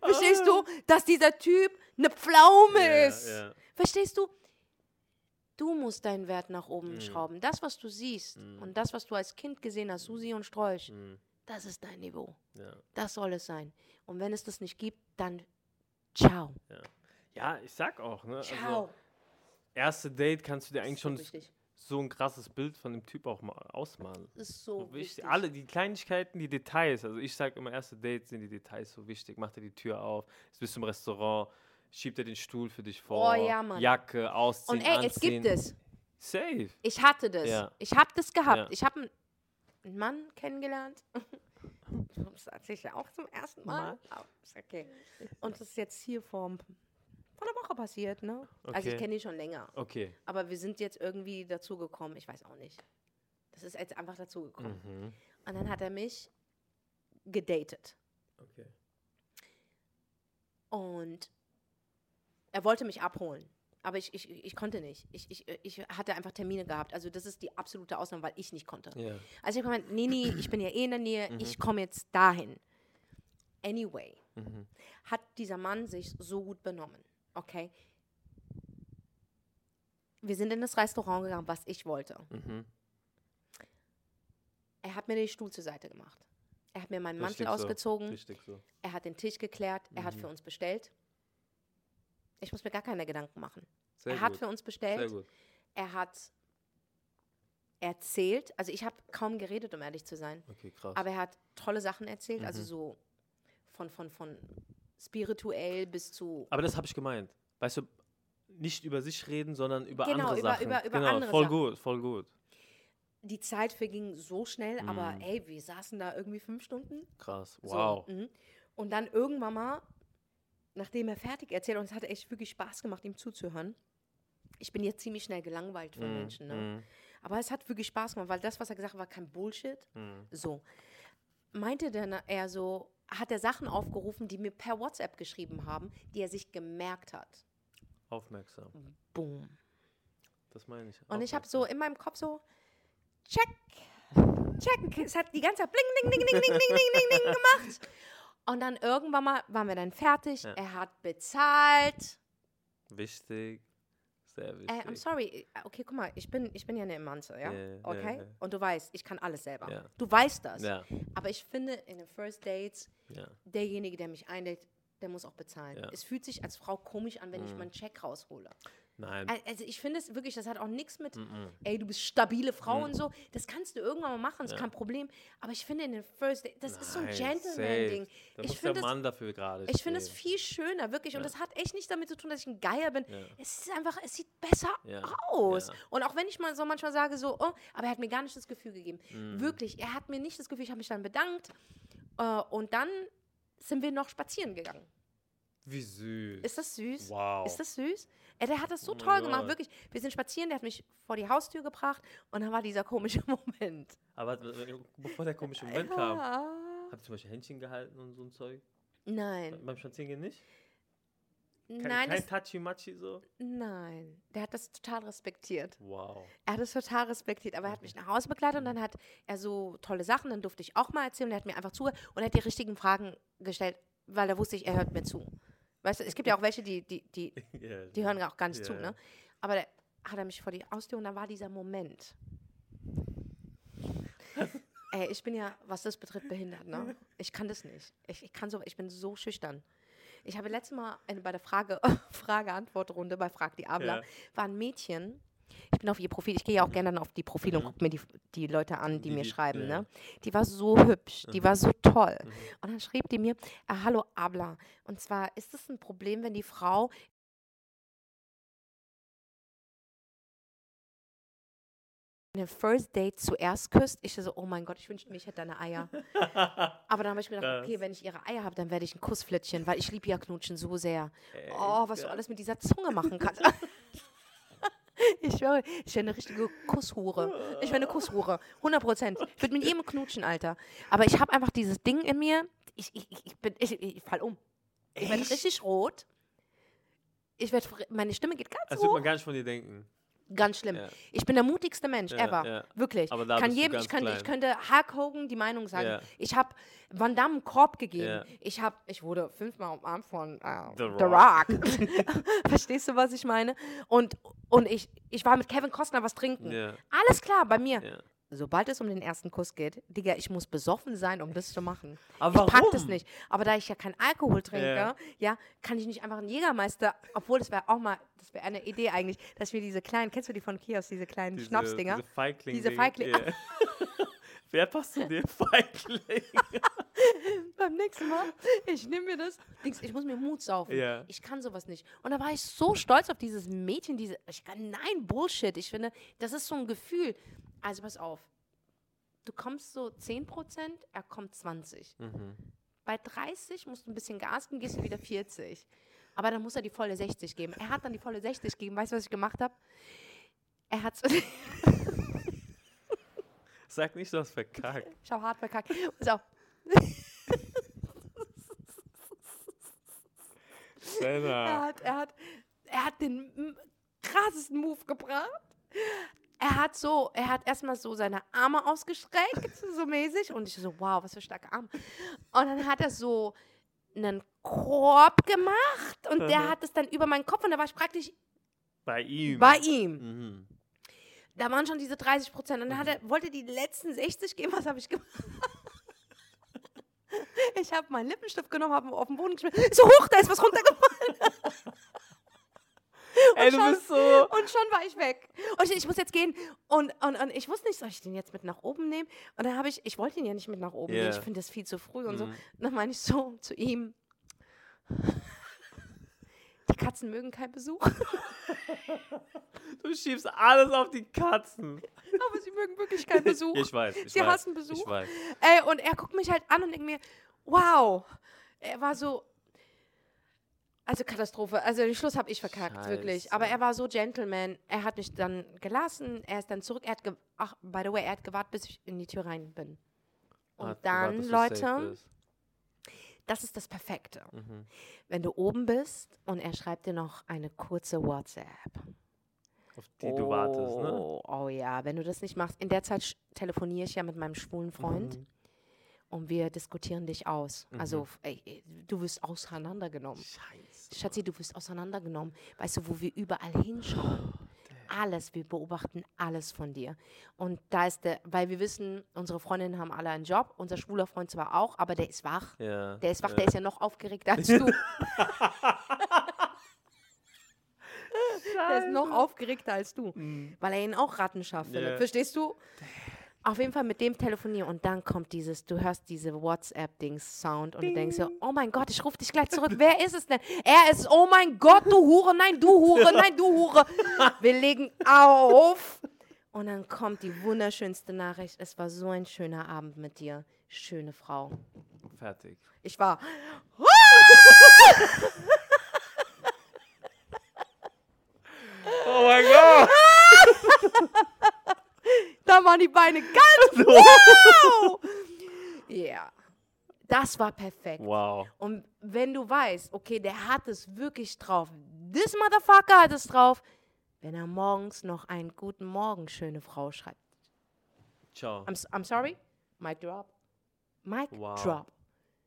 Verstehst du, dass dieser Typ eine Pflaume Ja, ist? ja. Verstehst du? Du musst deinen Wert nach oben Mhm. schrauben. Das, was du siehst Mhm. und das, was du als Kind gesehen hast, Susi und Sträuch, Hm, das ist dein Niveau. ja. Das soll es sein. Und wenn es das nicht gibt, dann ciao. ja, ich sag auch, ne? Ciao. Also, erste Date kannst du dir eigentlich schon wichtig. so ein krasses Bild von dem Typ auch mal ausmalen. Das ist so So wichtig. Alle, die Kleinigkeiten, die Details. Also ich sage immer, erste Dates sind die Details so wichtig. Mach dir die Tür auf, jetzt bist du im Restaurant, schiebt er den Stuhl für dich vor. Oh ja, Mann. Jacke, ausziehen, Und ey, anziehen. es gibt es. Safe. Ich hatte das. Ja. Ich habe das gehabt. Ja. Ich habe einen Mann kennengelernt. Das erzähle ich ja auch zum ersten Mal. Ist okay. Und das ist jetzt hier vor, vor einer Woche passiert, ne? Also ich Okay. kenne ihn schon länger. Okay. Aber wir sind jetzt irgendwie dazu gekommen. Ich weiß auch nicht. Das ist jetzt einfach dazu gekommen. Mhm. Und dann hat er mich gedatet. Okay. Und er wollte mich abholen. Aber ich, ich, ich konnte nicht. Ich, ich, ich hatte einfach Termine gehabt. Also das ist die absolute Ausnahme, weil ich nicht konnte. Ja. Also ich habe gemeint, nee, nee, ich bin ja eh in der Nähe, Mhm. ich komme jetzt dahin. Anyway, Mhm. hat dieser Mann sich so gut benommen. Okay? Wir sind in das Restaurant gegangen, was ich wollte. Mhm. Er hat mir den Stuhl zur Seite gemacht. Er hat mir meinen Richtig Mantel so. ausgezogen. Richtig so. Er hat den Tisch geklärt. Er hat Mhm. für uns bestellt. Ich muss mir gar keine Gedanken machen. Sehr er hat gut. für uns bestellt. Er hat erzählt. Also ich habe kaum geredet, um ehrlich zu sein. Okay, krass. Aber er hat tolle Sachen erzählt. Also Mhm. so von, von, von spirituell bis zu. Aber das habe ich gemeint. Weißt du, nicht über sich reden, sondern über Genau, andere über- Sachen. über- über genau, andere voll Sachen. gut, voll gut. Die Zeit verging so schnell, aber Mhm. ey, wir saßen da irgendwie fünf Stunden. Krass. So, Wow. mhm. Und dann irgendwann mal, nachdem er fertig erzählt, und es hat echt wirklich Spaß gemacht, ihm zuzuhören. Ich bin jetzt ziemlich schnell gelangweilt von mm, Menschen. Ne? Mm. Aber es hat wirklich Spaß gemacht, weil das, was er gesagt hat, war kein Bullshit. Mm. So. Meinte dann er so, hat er Sachen aufgerufen, die mir per WhatsApp geschrieben haben, die er sich gemerkt hat. Aufmerksam. Boom. Das meine ich. Und ich habe so in meinem Kopf so, check, check. Es hat die ganze Zeit bling, bling, bling, bling, bling, bling, bling, bling gemacht. Und dann irgendwann mal waren wir dann fertig. Ja. Er hat bezahlt. Wichtig. Sehr wichtig. Äh, I'm sorry. Okay, guck mal, ich bin, ich bin ja eine Emanze, ja? Ja, Okay? ja. Und du weißt, ich kann alles selber. Ja. Du weißt das. Aber ich finde, in den First Dates, derjenige, der mich einlädt, der muss auch bezahlen. Es fühlt sich als Frau komisch an, wenn ich Mhm. meinen Check raushole. Nein. Al- Also ich finde es wirklich, das hat auch nichts mit, Mhm. ey, du bist stabile Frau Mhm. und so. Das kannst du irgendwann mal machen, ist Ja. kein Problem. Aber ich finde in den First Date, das ist so ein Nein, Gentleman-Ding. Ich finde es- Mann dafür gerade Ich finde es viel schöner, wirklich. Und Ja. das hat echt nichts damit zu tun, dass ich ein Geier bin. Ja. Es ist einfach, es sieht besser aus. Und auch wenn ich mal so manchmal sage, so, oh, aber er hat mir gar nicht das Gefühl gegeben. Mhm. Wirklich, er hat mir nicht das Gefühl, ich habe mich dann bedankt. Äh, und dann sind wir noch spazieren gegangen. Wie süß. Ist das süß? Wow. Ist das süß? Ey, der hat das so Oh toll gemacht, Gott. wirklich. Wir sind spazieren, der hat mich vor die Haustür gebracht und dann war dieser komische Moment. Aber bevor der komische Moment kam, Ja. habt ihr zum Beispiel Händchen gehalten und so ein Zeug? Nein. Beim Spazierengehen nicht? Kein, Nein, kein Tachi-Machi so? nein, der hat das total respektiert. Wow. Er hat es total respektiert, aber er hat mich nach Hause begleitet und dann hat er so tolle Sachen, dann durfte ich auch mal erzählen, er hat mir einfach zugehört und er hat die richtigen Fragen gestellt, weil er wusste, ich, er hört mir zu. Weißt du, es gibt ja auch welche, die, die, die, Ja, die hören auch gar nicht zu, ne? Aber da hat er mich vor die Haustür und da war dieser Moment. Ey, ich bin ja, was das betrifft, behindert, ne? Ich kann das nicht. Ich, ich kann so, ich bin so schüchtern. Ich habe letztes Mal eine, bei der Frage, Frage-Antwort-Runde bei Frag die Abla, Ja. war ein Mädchen. Ich bin auf ihr Profil, ich gehe ja auch gerne dann auf die Profile und Mhm. gucke mir die, die Leute an, die, Die- mir schreiben, ja. ne? Die war so hübsch, die war so toll. Mhm. Und dann schrieb die mir, äh, hallo Abla. Und zwar, ist es ein Problem, wenn die Frau in einem First Date zuerst küsst? Ich so, oh mein Gott, ich wünschte mir, ich hätte deine Eier. Aber dann habe ich mir gedacht, okay, wenn ich ihre Eier habe, dann werde ich ein Kussflittchen, weil ich liebe ja Knutschen so sehr. Ey, Oh, was du alles mit dieser Zunge machen kannst. Ich schwöre, ich wäre eine richtige Kusshure. Ich wäre eine Kusshure. 100 Prozent. Ich würde mit jedem knutschen, Alter. Aber ich habe einfach dieses Ding in mir. Ich, ich, ich, bin, ich, ich fall um. Ich werde richtig rot. Ich werde, meine Stimme geht ganz Das wird hoch. man gar nicht von dir denken. Ganz schlimm. Ja. Ich bin der mutigste Mensch Ja, ever. ja. Wirklich. Aber da Kann jedem, ich, ich klein. könnte Hulk Hogan die Meinung sagen. Ich habe Van Damme einen Korb gegeben. Ich, hab, ich wurde fünfmal umarmt von äh, The The Rock. Verstehst du, was ich meine? Und, und ich, ich war mit Kevin Costner was trinken. Alles klar bei mir. Sobald es um den ersten Kuss geht, Digga, ich muss besoffen sein, um das zu machen. Aber Ich pack das nicht. Aber da ich ja keinen Alkohol trinke, Ja. ja, kann ich nicht einfach einen Jägermeister, obwohl das wäre auch mal, das wäre eine Idee eigentlich, dass wir diese kleinen, kennst du die von Kiosk, diese kleinen Diese- Schnapsdinger? Diese Feigling. Diese Feigling- Ja. Wer passt zu dir? Feigling. Beim nächsten Mal, ich nehme mir das. Ich muss mir Mut saufen. Ja. Ich kann sowas nicht. Und da war ich so stolz auf dieses Mädchen, diese. Ich nein, Bullshit. Ich finde, das ist so ein Gefühl. Also pass auf. Du kommst so 10%, er kommt 20. Mhm. Bei 30 musst du ein bisschen Gas geben, gehst du wieder 40. Aber dann muss er die volle 60 geben. Er hat dann die volle 60 gegeben. Weißt du, was ich gemacht habe? Er hat Sag nicht, du hast verkackt. Ich habe hart verkackt. Pass auf. Er hat, er hat, er hat den krassesten Move gebracht. Er hat so, er hat erstmal so seine Arme ausgestreckt, so mäßig. Und ich so, wow, was für starke Arme. Und dann hat er so einen Korb gemacht und der hat es dann über meinen Kopf und da war ich praktisch Bei ihm. bei ihm. Mhm. Da waren schon diese 30 Prozent. Und dann er, wollte er die letzten 60 geben. Was habe ich gemacht? Ich habe meinen Lippenstift genommen, habe ihn auf den Boden geschmissen. So hoch, da ist was runtergefallen. Ey, du schon- bist so. Und schon war ich weg. Und ich, ich muss jetzt gehen. Und, und, und ich wusste nicht, soll ich den jetzt mit nach oben nehmen? Und dann habe ich, ich wollte ihn ja nicht mit nach oben Ja. nehmen. Ich finde das viel zu früh und so. Mhm. Und dann meine ich so zu ihm, die Katzen mögen keinen Besuch, Du schiebst alles auf die Katzen. aber sie mögen wirklich keinen Besuch. Ich weiß. Ich Sie weiß. hassen Besuch. Ich weiß. Ey, und er guckt mich halt an und denkt mir, wow. Er war so, also Katastrophe. Also den Schluss habe ich verkackt, wirklich. Scheiße. Aber er war so Gentleman. Er hat mich dann gelassen. Er ist dann zurück. Er hat, ach, by the way, er hat gewartet, bis ich in die Tür rein bin. Und Hat dann, gewartet, Leute, das ist das Perfekte. Mhm. Wenn du oben bist und er schreibt dir noch eine kurze WhatsApp. Auf die du wartest, ne? Oh, oh ja, wenn du das nicht machst. In der Zeit telefoniere ich ja mit meinem schwulen Freund Mhm. Und wir diskutieren dich aus. Also, f- ey, ey, du wirst auseinandergenommen. Scheiße. Schatzi, du wirst auseinandergenommen. Weißt du, wo wir überall hinschauen? Alles, wir beobachten alles von dir. Und da ist der, weil wir wissen, unsere Freundinnen haben alle einen Job, unser schwuler Freund zwar auch, aber der ist wach. Ja. Der ist wach, ja. der ist ja noch aufgeregter als du. der ist noch aufgeregter als du, weil er ihn auch Rattenschaft findet. Ja. Verstehst du? Auf jeden Fall mit dem telefonieren und dann kommt dieses, du hörst diese WhatsApp-Dings-Sound und du denkst so, oh mein Gott, ich rufe dich gleich zurück. Wer ist es denn? Er ist, oh mein Gott, du Hure, nein, du Hure, nein, du Hure. Wir legen auf. Und dann kommt die wunderschönste Nachricht. Es war so ein schöner Abend mit dir. Schöne Frau. Fertig. Ich war. Oh mein Gott! Da waren die Beine ganz wow! Ja. Das war perfekt. Wow. Und wenn du weißt, okay, der hat es wirklich drauf, this motherfucker hat es drauf, wenn er morgens noch einen guten Morgen, schöne Frau schreibt. Ciao. I'm, I'm sorry, mic drop. Mic Wow. drop.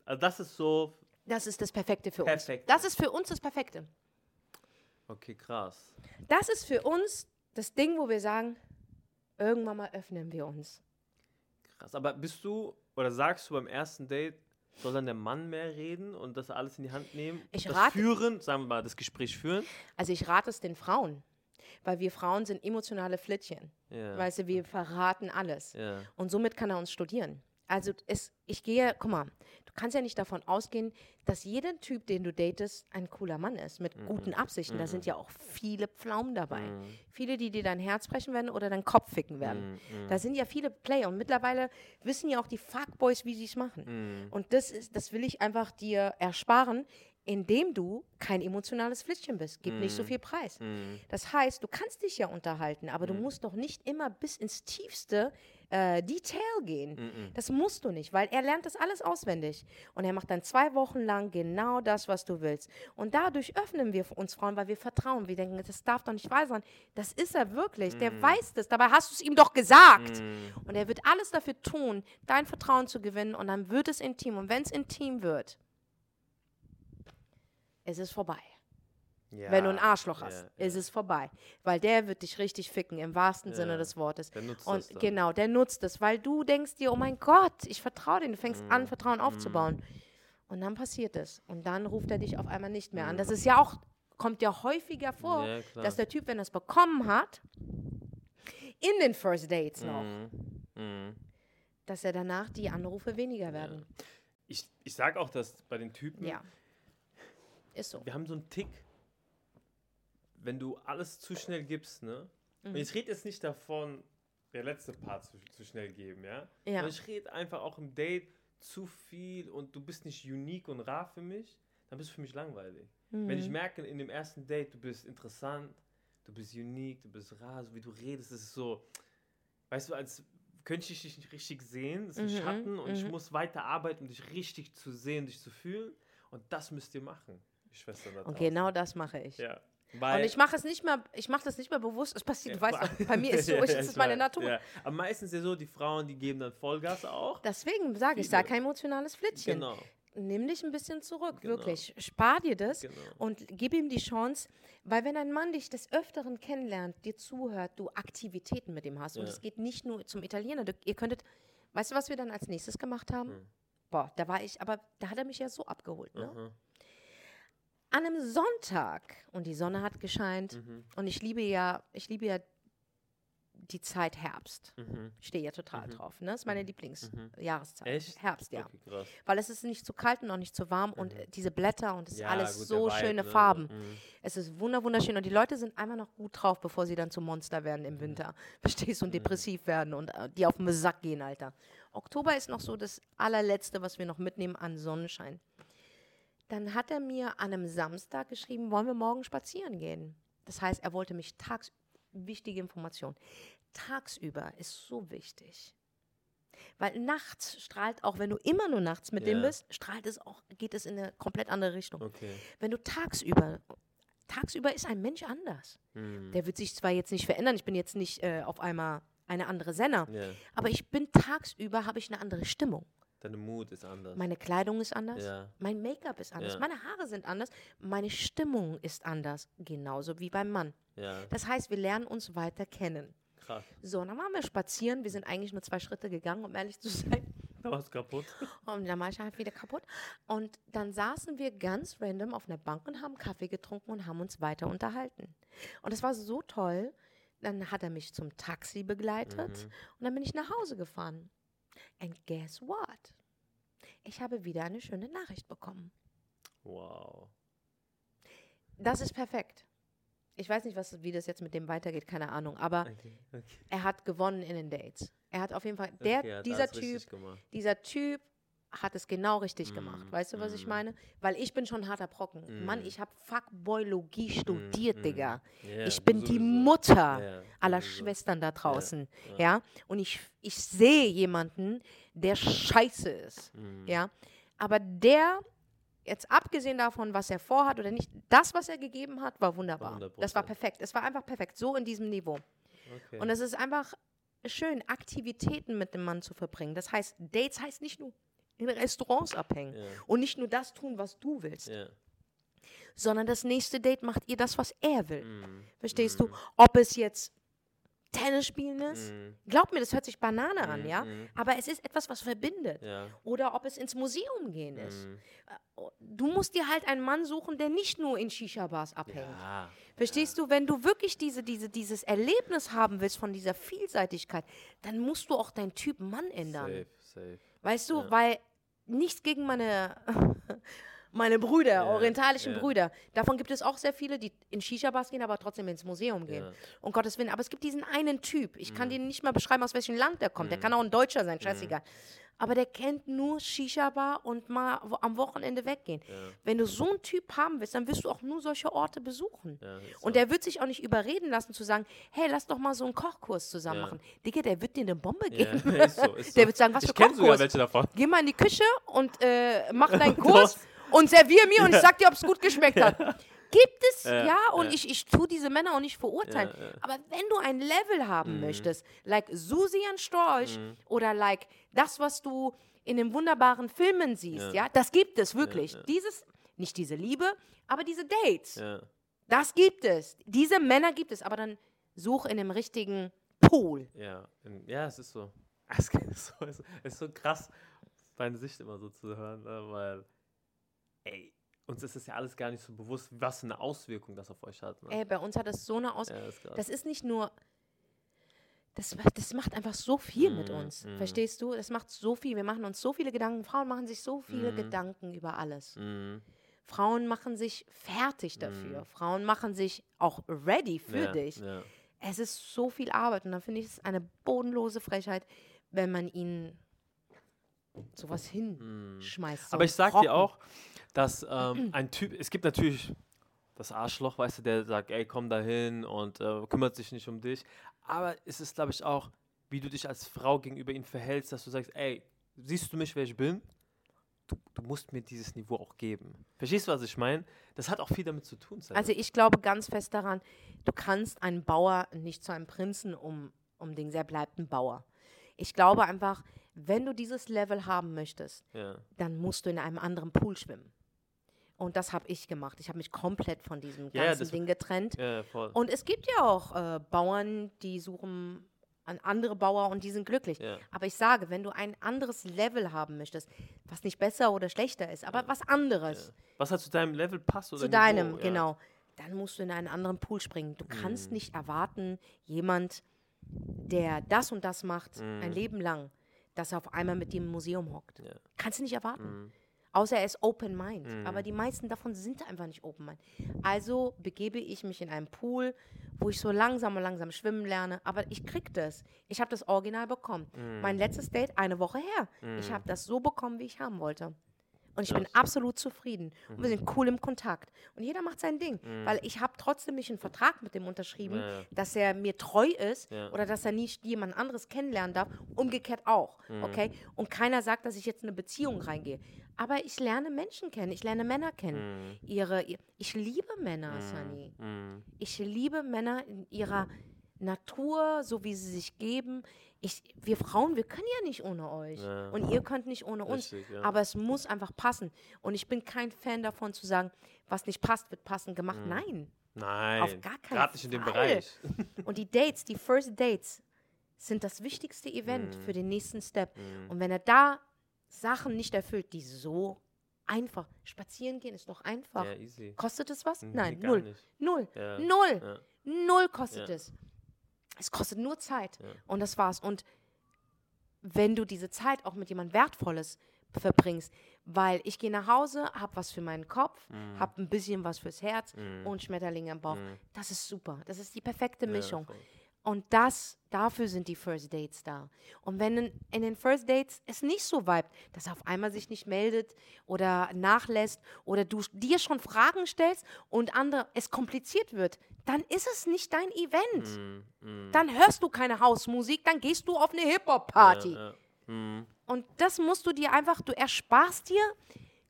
Also das ist so. Das ist das Perfekte für Perfekt. uns. Das ist für uns das Perfekte. Okay, krass. Das ist für uns das Ding, wo wir sagen, irgendwann mal öffnen wir uns. Krass. Aber bist du oder sagst du beim ersten Date, soll dann der Mann mehr reden und das alles in die Hand nehmen? Ich das rate- führen, sagen wir mal, das Gespräch führen? Also ich rate es den Frauen, weil wir Frauen sind emotionale Flittchen. Ja. Weißt du, wir verraten alles. ja. Und somit kann er uns studieren. Also es, ich gehe, guck mal, du kannst ja nicht davon ausgehen, dass jeder Typ, den du datest, ein cooler Mann ist, mit guten Absichten. Da sind ja auch viele Pflaumen dabei. Viele, die dir dein Herz brechen werden oder deinen Kopf ficken werden. Da sind ja viele Player und mittlerweile wissen ja auch die Fuckboys, wie sie es machen. Und das ist, das will ich einfach dir ersparen, indem du kein emotionales Flittchen bist. Gib nicht so viel Preis. Das heißt, du kannst dich ja unterhalten, aber du musst doch nicht immer bis ins tiefste äh, Detail gehen. Das musst du nicht, weil er lernt das alles auswendig. Und er macht dann zwei Wochen lang genau das, was du willst. Und dadurch öffnen wir uns Frauen, weil wir vertrauen. Wir denken, das darf doch nicht wahr sein. Das ist er wirklich. Der weiß das. Dabei hast du es ihm doch gesagt. Und er wird alles dafür tun, dein Vertrauen zu gewinnen. Und dann wird es intim. Und wenn es intim wird, ist es vorbei. Ja. Wenn du ein Arschloch hast, ja, ist es vorbei. Weil der wird dich richtig ficken, im wahrsten Sinne Ja, des Wortes. der nutzt Und das dann. genau, der nutzt es, weil du denkst dir, oh mein Gott, ich vertraue dir. Du fängst Mhm. an, Vertrauen aufzubauen. Und dann passiert es. Und dann ruft er dich auf einmal nicht mehr an. Mhm. Das ist ja auch, kommt ja häufiger vor, Ja, dass der Typ, wenn er es bekommen hat, in den First Dates noch, Mhm. Mhm. dass er danach die Anrufe weniger werden. Ich, ich sag auch, dass bei den Typen, Ja. Ist so. wir haben so einen Tick, wenn du alles zu schnell gibst, ne? Mhm. Und ich rede jetzt nicht davon, der letzte Part zu, zu schnell geben, ja? Ja. Ich rede einfach auch im Date zu viel und du bist nicht unique und rar für mich, dann bist du für mich langweilig. Wenn Mhm. ich merke in dem ersten Date, du bist interessant, du bist unique, du bist rar, so wie du redest, es ist so, weißt du, als könnte ich dich nicht richtig sehen, es ist ein Mhm, Schatten und ich mhm. muss weiter arbeiten, um dich richtig zu sehen, dich zu fühlen und das müsst ihr machen, die Schwestern da Und draußen. genau das mache ich. Ja. Und Weil, ich mache es nicht mehr, ich mache das nicht mehr bewusst. Es passiert, Ja, du weißt doch, bei mir ist so, ich, es ist meine Natur. Ja. Aber meistens ist ja so, die Frauen, die geben dann Vollgas auch. Deswegen sage ich, Viele. kein emotionales Flittchen. Genau. Nimm dich ein bisschen zurück, Genau. wirklich. Spar dir das Genau. und gib ihm die Chance, weil wenn ein Mann dich des Öfteren kennenlernt, dir zuhört, du Aktivitäten mit ihm hast. Und es geht nicht nur zum Italiener. Du, ihr könntet, weißt du, was wir dann als nächstes gemacht haben? Hm. Boah, da war ich, aber da hat er mich ja so abgeholt. Ne? Aha. An einem Sonntag und die Sonne hat gescheint Mhm. und ich liebe ja, ich liebe ja die Zeit Herbst. Mhm. Ich stehe ja total drauf. Ne? Das ist meine Lieblingsjahreszeit. Echt? Herbst, ja. Okay. Weil es ist nicht zu kalt und auch nicht zu warm und äh, diese Blätter und es ist Ja, alles gut, so Vibe, schöne ne? Farben. Mhm. Es ist wunder wunderschön und die Leute sind einfach noch gut drauf, bevor sie dann zum Monster werden im Winter. Verstehst du? Und depressiv werden und äh, die auf den Sack gehen, Alter. Oktober ist noch so das allerletzte, was wir noch mitnehmen an Sonnenschein. Dann hat er mir an einem Samstag geschrieben, wollen wir morgen spazieren gehen? Das heißt, er wollte mich tags, wichtige Information, tagsüber ist so wichtig. Weil nachts strahlt auch, wenn du immer nur nachts mit dem Ja. bist, strahlt es auch, geht es in eine komplett andere Richtung. Okay. Wenn du tagsüber, tagsüber ist ein Mensch anders. Mhm. Der wird sich zwar jetzt nicht verändern, ich bin jetzt nicht äh, auf einmal eine andere Senner, Ja. aber ich bin tagsüber, habe ich eine andere Stimmung. Deine Mut ist anders. Meine Kleidung ist anders, Ja. mein Make-up ist anders, Ja. meine Haare sind anders, meine Stimmung ist anders, genauso wie beim Mann. Ja, Das heißt, wir lernen uns weiter kennen. krass. So, und dann waren wir spazieren, wir sind eigentlich nur zwei Schritte gegangen, um ehrlich zu sein. Da war's kaputt. Und dann war ich halt wieder kaputt. Und dann saßen wir ganz random auf einer Bank und haben Kaffee getrunken und haben uns weiter unterhalten. Und es war so toll. Dann hat er mich zum Taxi begleitet Mhm. und dann bin ich nach Hause gefahren. And guess what? Ich habe wieder eine schöne Nachricht bekommen. Wow. Das ist perfekt. Ich weiß nicht, was, wie das jetzt mit dem weitergeht, keine Ahnung. Aber Okay. okay. er hat gewonnen in den Dates. Er hat auf jeden Fall, der, okay, dieser Typ, dieser Typ hat es genau richtig gemacht. Mm, Weißt du, was ich mm. meine? Weil ich bin schon ein harter Brocken. Mann, Mm. ich habe Fuckboylogie studiert, mm. Digga. Ja, ich bin die sowieso. Mutter Ja, aller sowieso. Schwestern da draußen. Ja, ja. Und ich, ich sehe jemanden, der scheiße ist. Mhm. Ja. Aber der, jetzt abgesehen davon, was er vorhat oder nicht, das, was er gegeben hat, war wunderbar. 100%. Das war perfekt. Es war einfach perfekt. So in diesem Niveau. Okay. Und es ist einfach schön, Aktivitäten mit dem Mann zu verbringen. Das heißt, Dates heißt nicht nur in Restaurants abhängen Ja. und nicht nur das tun, was du willst, ja. sondern das nächste Date macht ihr das, was er will. Mm. Verstehst du? Ob es jetzt Tennis spielen ist? Mm. Glaub mir, das hört sich Banane an, Mm, ja? mm. Aber es ist etwas, was verbindet. Ja. Oder ob es ins Museum gehen ist. Mm. Du musst dir halt einen Mann suchen, der nicht nur in Shisha-Bars abhängt. Verstehst du, wenn du wirklich diese, diese, dieses Erlebnis haben willst von dieser Vielseitigkeit, dann musst du auch deinen Typ Mann ändern. Safe, safe. Weißt du, Ja. weil nichts gegen meine, meine Brüder, Ja, orientalischen ja. Brüder. Davon gibt es auch sehr viele, die in Shisha-Bars gehen, aber trotzdem ins Museum gehen. Ja. Mhm. Um Gottes Willen. Aber es gibt diesen einen Typ. Ich kann dir nicht mal beschreiben, aus welchem Land der kommt. Der kann auch ein Deutscher sein, scheißegal. Aber der kennt nur Shisha-Bar und mal wo, am Wochenende weggehen. Ja. Wenn du so einen Typ haben willst, dann wirst du auch nur solche Orte besuchen. Ja. Und der wird sich auch nicht überreden lassen zu sagen, hey, lass doch mal so einen Kochkurs zusammen machen. Digga, der wird dir eine Bombe geben. ist so, ist so. Der wird sagen, was für ich sogar Kochkurs? welche davon. Geh mal in die Küche und äh, mach deinen. Kurs und servier mir und ich sag dir, ob es gut geschmeckt hat. Gibt es, Ja, ja, und ja. ich, ich tue diese Männer auch nicht verurteilen. Ja. Aber wenn du ein Level haben Mhm. möchtest, like Susi an Storch oder like das, was du in den wunderbaren Filmen siehst, ja, das gibt es wirklich. Dieses, nicht diese Liebe, aber diese Dates, das gibt es. Diese Männer gibt es, aber dann such in dem richtigen Pool. Ja, ja, es ist so. Es ist so, es ist so krass, deine Sicht immer so zu hören, ne, weil, ey, uns ist es ja alles gar nicht so bewusst, was für eine Auswirkung das auf euch hat. Ne? Ey, bei uns hat das so eine Aus... ja, krass. Das ist nicht nur. Das, das macht einfach so viel mit Mm, uns. mm. Verstehst du? Das macht so viel. Wir machen uns so viele Gedanken. Frauen machen sich so viele Mm. Gedanken über alles. Mhm. Frauen machen sich fertig dafür. Mm. Frauen machen sich auch ready für ja, dich. Ja. Es ist so viel Arbeit. Und dann finde ich es eine bodenlose Frechheit, wenn man ihnen sowas Mhm. hinschmeißt. so Aber ich sag Brocken. dir auch, dass ähm, ein Typ, es gibt natürlich das Arschloch, weißt du, der sagt, ey, komm da hin und äh, kümmert sich nicht um dich. Aber es ist, glaube ich, auch, wie du dich als Frau gegenüber ihm verhältst, dass du sagst, ey, siehst du mich, wer ich bin? Du, du musst mir dieses Niveau auch geben. Verstehst du, was ich meine? Das hat auch viel damit zu tun. Sarah. Also ich glaube ganz fest daran, du kannst einen Bauer nicht zu einem Prinzen um, um Ding, er bleibt ein Bauer. Ich glaube einfach, wenn du dieses Level haben möchtest, ja. dann musst du in einem anderen Pool schwimmen. Und das habe ich gemacht. Ich habe mich komplett von diesem ganzen das- Ding getrennt. voll. Und es gibt ja auch äh, Bauern, die suchen an andere Bauer und die sind glücklich. Ja. Aber ich sage, wenn du ein anderes Level haben möchtest, was nicht besser oder schlechter ist, aber was anderes. Was halt zu deinem Level passt oder zu Niveau, deinem, ja. genau. Dann musst du in einen anderen Pool springen. Du kannst Mhm. nicht erwarten, jemand, der das und das macht, ein Mhm. Leben lang, dass er auf einmal mit dir im Museum hockt. Kannst du nicht erwarten. Mhm. Außer er ist open mind. Mhm. Aber die meisten davon sind einfach nicht open mind. Also begebe ich mich in einen Pool, wo ich so langsam und langsam schwimmen lerne. Aber ich krieg das. Ich habe das Original bekommen. Mhm. Mein letztes Date eine Woche her. Ich Mhm. habe das so bekommen, wie ich haben wollte. Und ich bin Krass. Mhm. absolut zufrieden. Und wir sind cool im Kontakt. Und jeder macht sein Ding. Weil ich habe trotzdem nicht einen Vertrag mit dem unterschrieben, Ja, ja. dass er mir treu ist Ja. oder dass er nicht jemand anderes kennenlernen darf. Umgekehrt auch. Mhm. Okay? Und keiner sagt, dass ich jetzt in eine Beziehung reingehe. Aber ich lerne Menschen kennen. Ich lerne Männer kennen. Mhm. Ihre, ihr, ich liebe Männer, Sunny. Mhm. Ich liebe Männer in ihrer Natur, so wie sie sich geben. Ich, wir Frauen, wir können ja nicht ohne euch. Ja. Und ihr könnt nicht ohne uns. Richtig, ja. Aber es muss einfach passen. Und ich bin kein Fan davon zu sagen, was nicht passt, wird passend gemacht. Mhm. Nein. Nein, Auf gar keinen gerade nicht in dem Fall. Bereich. Und die Dates, die First Dates, sind das wichtigste Event Mhm. für den nächsten Step. Mhm. Und wenn er da Sachen nicht erfüllt, die so einfach, spazieren gehen ist doch einfach. Ja, easy. Kostet es was? Nee, Nein, gar null. nicht. Null. Ja. Null. Ja. Null kostet Ja. es. Es kostet nur Zeit. Und das war's. Und wenn du diese Zeit auch mit jemand Wertvolles verbringst, weil ich gehe nach Hause, hab was für meinen Kopf, Mhm. hab ein bisschen was fürs Herz Mhm. und Schmetterlinge im Bauch. Mhm. Das ist super. Das ist die perfekte Mischung. voll. Und das, dafür sind die First Dates da. Und wenn in, in den First Dates es nicht so vibet, dass er auf einmal sich nicht meldet oder nachlässt oder du dir schon Fragen stellst und andere es kompliziert wird, dann ist es nicht dein Event. Mhm. Mhm. Dann hörst du keine Hausmusik, dann gehst du auf eine Hip-Hop-Party. Ja, ja. Mhm. Und das musst du dir einfach, du ersparst dir.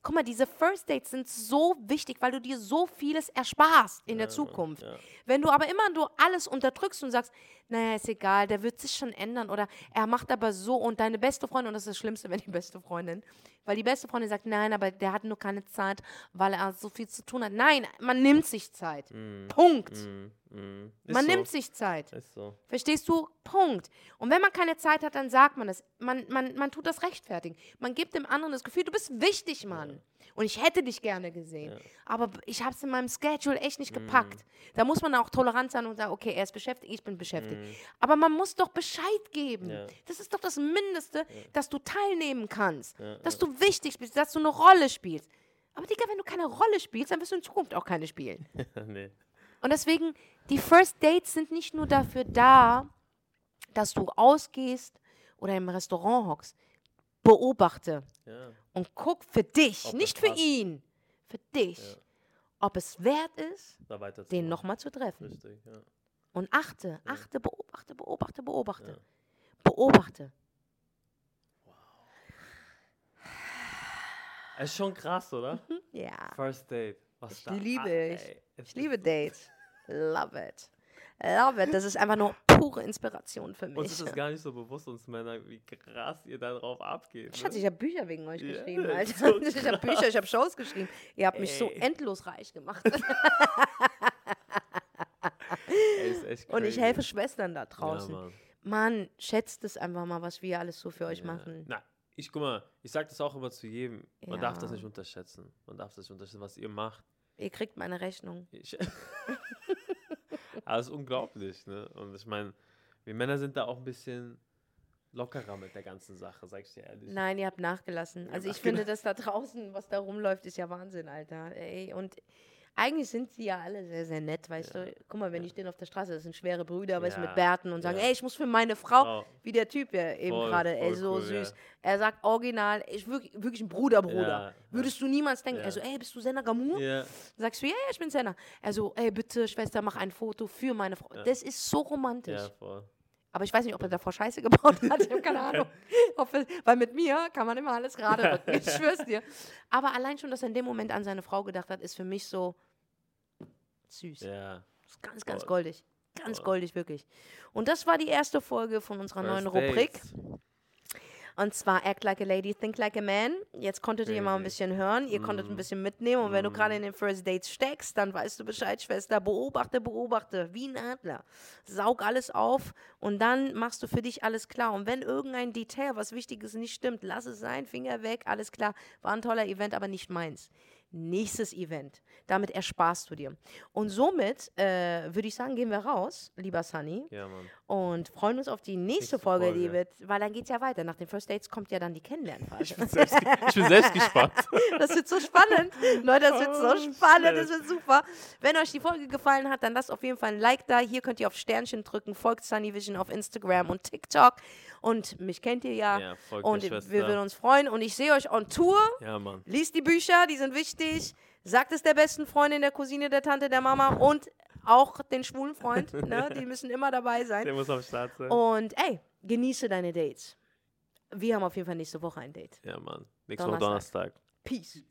Guck mal, diese First Dates sind so wichtig, weil du dir so vieles ersparst in der Zukunft. ja. Wenn du aber immer nur alles unterdrückst und sagst, naja, ist egal, der wird sich schon ändern oder er macht aber so und deine beste Freundin, und das ist das Schlimmste, wenn die beste Freundin, weil die beste Freundin sagt, nein, aber der hat nur keine Zeit, weil er so viel zu tun hat. Nein, man nimmt sich Zeit. Punkt. Mhm. Mhm. Ist Man so. nimmt sich Zeit. Ist so. Verstehst du? Punkt. Und wenn man keine Zeit hat, dann sagt man das. Man, man, man tut das rechtfertigen. Man gibt dem anderen das Gefühl, du bist wichtig, Mann. Und ich hätte dich gerne gesehen. Aber b- ich habe es in meinem Schedule echt nicht gepackt. Da muss man auch tolerant sein und sagen, okay, er ist beschäftigt, ich bin beschäftigt. Aber man muss doch Bescheid geben. Ja. Das ist doch das Mindeste, dass du teilnehmen kannst. dass du wichtig bist, dass du eine Rolle spielst. Aber Digga, wenn du keine Rolle spielst, dann wirst du in Zukunft auch keine spielen. nee. Und deswegen, die First Dates sind nicht nur dafür da, dass du ausgehst oder im Restaurant hockst. Beobachte Ja. und guck für dich, Ob nicht für passt. ihn, für dich, Ja. ob es wert ist, den nochmal zu treffen. Richtig, ja. Und achte, achte, beobachte, beobachte, beobachte. Beobachte. Es ist schon krass, oder? Ja. First Date. Was Ich da liebe ab- ich. liebe Dates. Love it. Love it. Das ist einfach nur pure Inspiration für Uns mich. ist es gar nicht so bewusst, uns Männer, wie krass ihr da drauf abgeht. Schatz, Ne? ich habe Bücher wegen euch Ja, geschrieben, das Alter. so ich habe Bücher, ich habe Shows geschrieben. Ihr habt mich so Ey. endlos reich gemacht. Ey, ist echt Und ich helfe Schwestern da draußen. Ja, Mann. Mann, schätzt es einfach mal, was wir alles so für euch Ja. machen. Na, ich guck mal, ich sag das auch immer zu jedem. Man darf das Ja. nicht unterschätzen. Man darf das nicht unterschätzen, was ihr macht. Ihr kriegt meine Rechnung. Ich Aber es ist unglaublich, ne? Und ich meine, wir Männer sind da auch ein bisschen lockerer mit der ganzen Sache, sag ich dir ehrlich. Nein, ihr habt nachgelassen. Also ich finde, dass da draußen, was da rumläuft, ist ja Wahnsinn, Alter. Ey, und eigentlich sind sie ja alle sehr, sehr nett, weißt du. Guck mal, wenn ich den auf der Straße, das sind schwere Brüder, weißt du, mit Ja, Bärten und sagen, ja. ey, ich muss für meine Frau, Frau. wie der Typ ja eben gerade, ey, so cool, süß. ja. Er sagt original, ich wirklich, wirklich ein Bruder, Bruder. Ja, Würdest du niemals denken, Ja. also, ey, bist du Senna Gamur? Ja, Sagst du, ja, ja, ich bin Senna. Also, ey, bitte, Schwester, mach ein Foto für meine Frau. Das ist so romantisch. ja, voll. Aber ich weiß nicht, ob er davor Scheiße gebaut hat. Ich habe keine Ahnung. Er, weil mit mir kann man immer alles gerade rücken. Ich schwör's dir. Aber allein schon, dass er in dem Moment an seine Frau gedacht hat, ist für mich so süß. Ja. Ist ganz, ganz goldig. Ganz goldig, wirklich. Und das war die erste Folge von unserer neuen First Rubrik. Dates. Und zwar Act Like a Lady, Think Like a Man. Jetzt konntet ihr mal ein bisschen hören, ihr konntet ein bisschen mitnehmen. Und wenn du gerade in den First Dates steckst, dann weißt du Bescheid, Schwester. Beobachte, beobachte, wie ein Adler. Saug alles auf und dann machst du für dich alles klar. Und wenn irgendein Detail, was Wichtiges nicht stimmt, lass es sein, Finger weg, alles klar. War ein toller Event, aber nicht meins. Nächstes Event. Damit ersparst du dir. Und somit äh, würde ich sagen, gehen wir raus, lieber Sunny Ja, Mann. und freuen uns auf die nächste, Nächste Folge, die Folge. wird, weil dann geht es ja weiter. Nach den First Dates kommt ja dann die Kennenlernphase. Ich bin selbst, ich bin selbst gespannt. Das wird so spannend. Leute, das wird so Oh, spannend, das wird super. Wenn euch die Folge gefallen hat, dann lasst auf jeden Fall ein Like da. Hier könnt ihr auf Sternchen drücken. Folgt Sunnyvision auf Instagram und TikTok. Und mich kennt ihr ja. Ja, folgt und wir würden uns freuen. Und ich sehe euch on Tour. Ja, Mann. Liest die Bücher, die sind wichtig. Sagt es der besten Freundin, der Cousine, der Tante, der Mama und auch den schwulen Freund. ne? Die müssen immer dabei sein. Der muss am Start sein. Und ey, genieße deine Dates. Wir haben auf jeden Fall nächste Woche ein Date. Ja, Mann. Nächste Woche Donnerstag. Donnerstag. Peace.